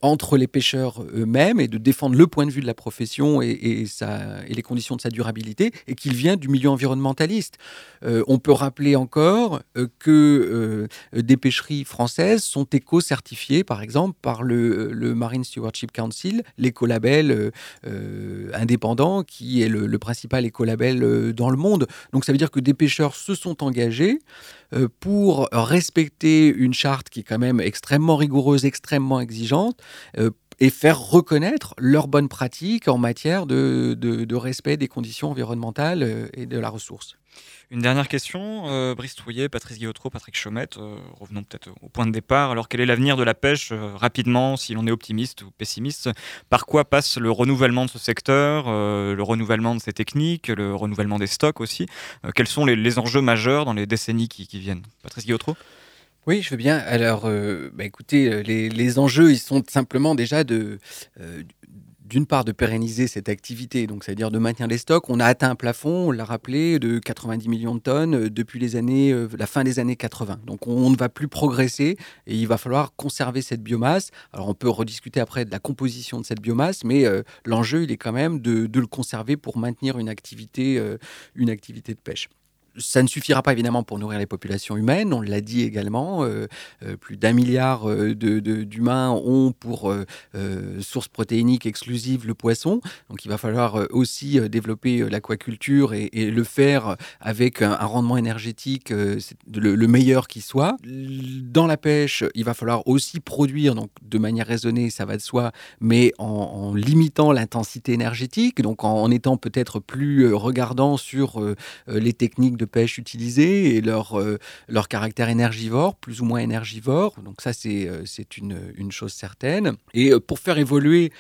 entre les pêcheurs eux-mêmes et de défendre le point de vue de la profession et, et, et les conditions de sa durabilité, et qu'il vient du milieu environnementaliste. on peut rappeler encore que des pêcheries françaises sont éco-certifiées, par exemple, par le, le Marine Stewardship Council l'écolabel euh, euh, indépendant, qui est le, principal écolabel euh, dans le monde. Donc ça veut dire que des pêcheurs se sont engagés pour respecter une charte qui est quand même extrêmement rigoureuse, extrêmement exigeante, et faire reconnaître leurs bonnes pratiques en matière de respect des conditions environnementales et de la ressource. Une dernière question, euh, Brice Trouillet, Patrice Guillotreau, Patrick Chaumette, euh, revenons peut-être au point de départ. Alors quel est l'avenir de la pêche euh, rapidement, si l'on est optimiste ou pessimiste? Par quoi passe le renouvellement de ce secteur, le renouvellement de ses techniques, le renouvellement des stocks aussi? Quels sont les, enjeux majeurs dans les décennies qui, viennent? Patrice Guillotreau oui, je veux bien. Alors, bah, écoutez, les, les, enjeux, ils sont simplement déjà de, d'une part de pérenniser cette activité, donc c'est-à-dire de maintenir les stocks. On a atteint un plafond, on l'a rappelé, de 90 millions de tonnes euh, depuis les années, euh, la fin des années 80. Donc on, ne va plus progresser et il va falloir conserver cette biomasse. Alors on peut rediscuter après de la composition de cette biomasse, mais euh, l'enjeu il est quand même de, le conserver pour maintenir une activité, une activité de pêche. Ça ne suffira pas évidemment pour nourrir les populations humaines, on l'a dit également, euh, euh, plus d'un milliard euh, d'humains ont pour source protéinique exclusive le poisson, donc il va falloir aussi développer l'aquaculture et, le faire avec un, rendement énergétique le, meilleur qui soit. Dans la pêche, il va falloir aussi produire donc de manière raisonnée, ça va de soi, mais en, limitant l'intensité énergétique, donc en, en étant peut-être plus regardant sur les techniques de pêche utilisées et leur, euh, leur caractère énergivore, plus ou moins énergivore. Donc ça, c'est euh, une, une, chose certaine. Et euh, pour faire évoluer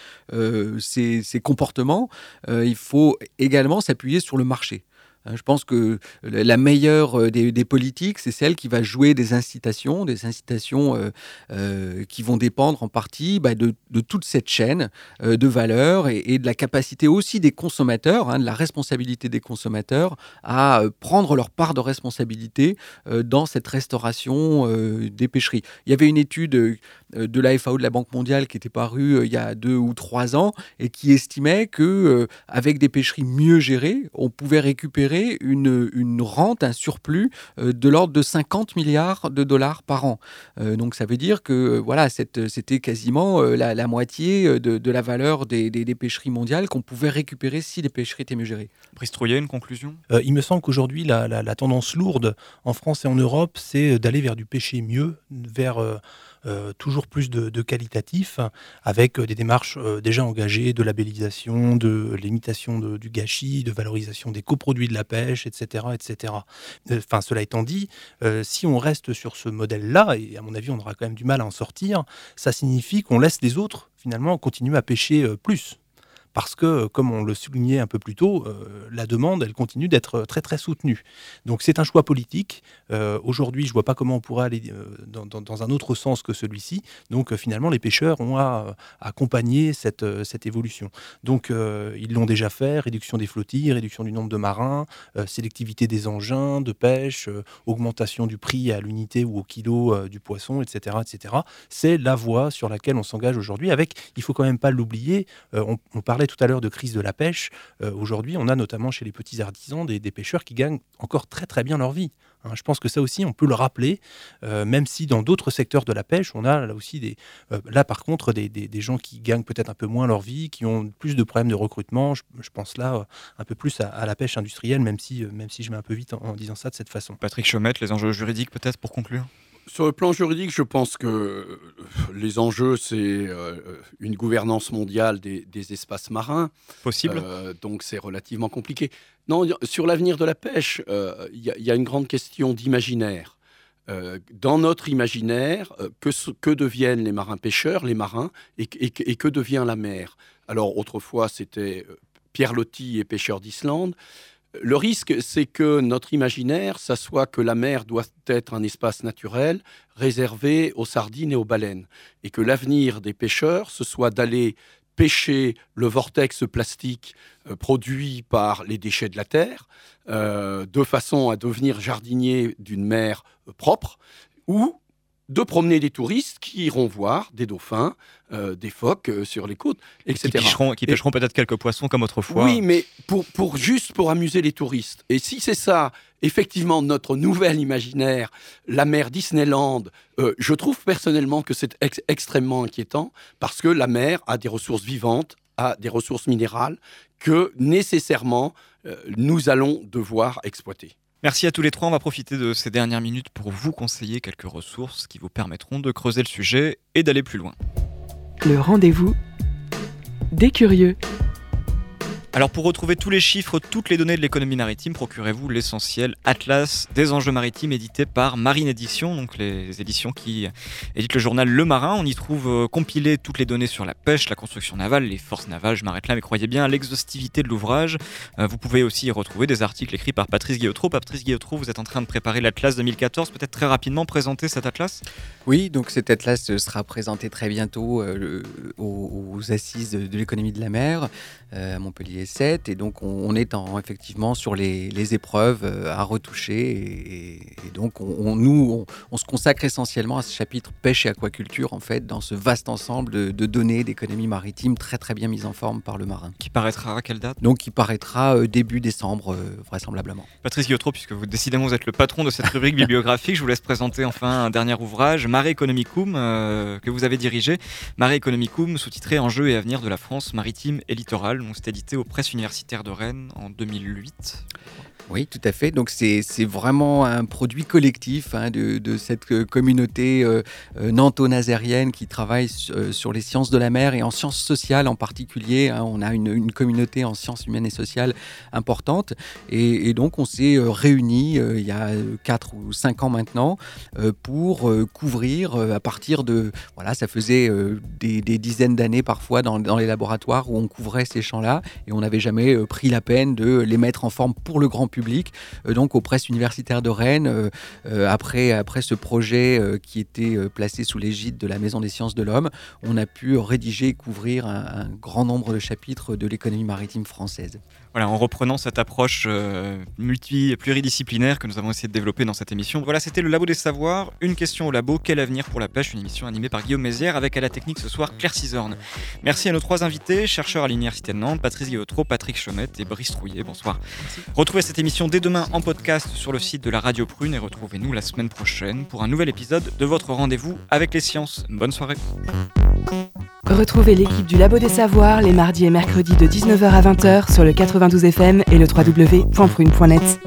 ces, ces, comportements, il faut également s'appuyer sur le marché. Hein, je pense que la meilleure euh, des, politiques, c'est celle qui va jouer des incitations, des incitations euh, euh, qui vont dépendre en partie bah, de, toute cette chaîne de valeur et, de la capacité aussi des consommateurs, hein, de la responsabilité des consommateurs à prendre leur part de responsabilité dans cette restauration des pêcheries. Il y avait une étude de la FAO de la Banque mondiale qui était parue il y a deux ou trois ans et qui estimait que avec des pêcheries mieux gérées, on pouvait récupérer une, rente, un surplus euh, de l'ordre de 50 milliards de dollars par an. Euh, donc ça veut dire que euh, voilà, c'était quasiment la, moitié de, la valeur des, pêcheries mondiales qu'on pouvait récupérer si les pêcheries étaient mieux gérées. Brice une conclusion? Il me semble qu'aujourd'hui, la, tendance lourde en France et en Europe, c'est d'aller vers du pêcher mieux, vers euh, toujours plus de, qualitatif, avec euh, des démarches euh, déjà engagées de labellisation, de limitation du gâchis, de valorisation des coproduits de la pêche, etc. etc. Enfin, cela étant dit, si on reste sur ce modèle-là, et à mon avis on aura quand même du mal à en sortir, ça signifie qu'on laisse les autres finalement continuer à pêcher plus parce que, comme on le soulignait un peu plus tôt, euh, la demande, elle continue d'être très très soutenue. Donc c'est un choix politique. Euh, aujourd'hui, je ne vois pas comment on pourrait aller euh, dans, un autre sens que celui-ci. Donc finalement, les pêcheurs ont à, accompagner cette, évolution. Donc ils l'ont déjà fait, réduction des flottilles, réduction du nombre de marins, sélectivité des engins de pêche, augmentation du prix à l'unité ou au kilo du poisson, etc. etc. C'est la voie sur laquelle on s'engage aujourd'hui avec, il faut quand même pas l'oublier, on parlait tout à l'heure de crise de la pêche. Euh, aujourd'hui, on a notamment chez les petits artisans des, pêcheurs qui gagnent encore très très bien leur vie. Hein. je pense que ça aussi, on peut le rappeler, euh, même si dans d'autres secteurs de la pêche, on a là aussi des, euh, là par contre des, gens qui gagnent peut-être un peu moins leur vie, qui ont plus de problèmes de recrutement. Je, pense là un peu plus à, la pêche industrielle, même si, même si je mets un peu vite en, disant ça de cette façon. Patrick Chaumette, les enjeux juridiques peut-être pour conclure? Sur le plan juridique, je pense que euh, les enjeux, c'est euh, une gouvernance mondiale des, espaces marins. Possible. Euh, donc c'est relativement compliqué. Non, sur l'avenir de la pêche, il y, a une grande question d'imaginaire. dans notre imaginaire, que, que, deviennent les marins pêcheurs, les marins, et, et que devient la mer? Alors autrefois, c'était Pierre Loti et pêcheurs d'Islande. Le risque, c'est que notre imaginaire, ça soit que la mer doit être un espace naturel réservé aux sardines et aux baleines, et que l'avenir des pêcheurs, ce soit d'aller pêcher le vortex plastique euh, produit par les déchets de la Terre, euh, de façon à devenir jardinier d'une mer propre, ou de promener des touristes qui iront voir des dauphins, euh, des phoques euh, sur les côtes, etc. Qui pêcheront, peut-être quelques poissons comme autrefois. Oui, mais pour, pour juste pour amuser les touristes. Et si c'est ça, effectivement, notre nouvel imaginaire, la mer Disneyland, euh, je trouve personnellement que c'est extrêmement inquiétant parce que la mer a des ressources vivantes, a des ressources minérales que nécessairement nous allons devoir exploiter. Merci à tous les trois. On va profiter de ces dernières minutes pour vous conseiller quelques ressources qui vous permettront de creuser le sujet et d'aller plus loin. Le rendez-vous des curieux. Alors pour retrouver tous les chiffres, toutes les données de l'économie maritime, procurez-vous l'essentiel Atlas des enjeux maritimes édité par Marine Édition, donc les éditions qui éditent le journal Le Marin. On y trouve euh, compilées toutes les données sur la pêche, la construction navale, les forces navales, je m'arrête là, mais croyez bien l'exhaustivité de l'ouvrage. Euh, vous pouvez aussi y retrouver des articles écrits par Patrice Guillotreau. Patrice Guillotreau, vous êtes en train de préparer l'Atlas 2014, peut-être très rapidement présenter cet Atlas? Oui, donc cet Atlas sera présenté très bientôt euh, aux, assises de l'économie de la mer à Montpellier et 7. Et donc, on, est en, effectivement sur les, épreuves à retoucher. Et, donc, on, nous, on, se consacre essentiellement à ce chapitre pêche et aquaculture, en fait, dans ce vaste ensemble de, de données d'économie maritime très, très bien mise en forme par le marin. Qui paraîtra à quelle date? Donc, qui paraîtra début décembre, vraisemblablement. Patrice Guillotro, puisque vous décidément vous êtes le patron de cette rubrique bibliographique, je vous laisse présenter enfin un dernier ouvrage, Mare Economicum, que vous avez dirigé. Mare Economicum, sous-titré Enjeux et avenir de la France maritime et littorale. On s'est édité aux presses universitaires de Rennes en 2008. Oui, tout à fait. Donc c'est vraiment un produit collectif hein, de, cette euh, communauté euh, euh, nanto-nazérienne qui travaille sur les sciences de la mer et en sciences sociales en particulier. Hein. On a une, communauté en sciences humaines et sociales importante. Et, donc on s'est réunis il y a 4 ou 5 ans maintenant pour couvrir à partir de... Voilà, ça faisait des, dizaines d'années parfois dans, dans, les laboratoires où on couvrait ces champs-là et on n'avait jamais pris la peine de les mettre en forme pour le grand public, euh, donc aux presses universitaires de Rennes, euh, euh, après, après ce projet qui était placé sous l'égide de la Maison des sciences de l'homme, on a pu rédiger et couvrir un grand nombre de chapitres de l'économie maritime française. Voilà, en reprenant cette approche euh, multi pluridisciplinaire que nous avons essayé de développer dans cette émission. Voilà, c'était le Labo des Savoirs. Une question au labo, quel avenir pour la pêche Une émission animée par Guillaume Mézières avec à la technique ce soir Claire Cisorne. Merci à nos trois invités, chercheurs à l'Université de Nantes, Patrice Patrick Chomette et Brice Trouillet. Bonsoir. Retrouvez cette émission dès demain en podcast sur le site de la Radio Prune et retrouvez-nous la semaine prochaine pour un nouvel épisode de votre rendez-vous avec les sciences. Bonne soirée. Retrouvez l'équipe du Labo des Savoirs les mardis et mercredis de 19h à 20h sur le 92 FM et le www.prune.net.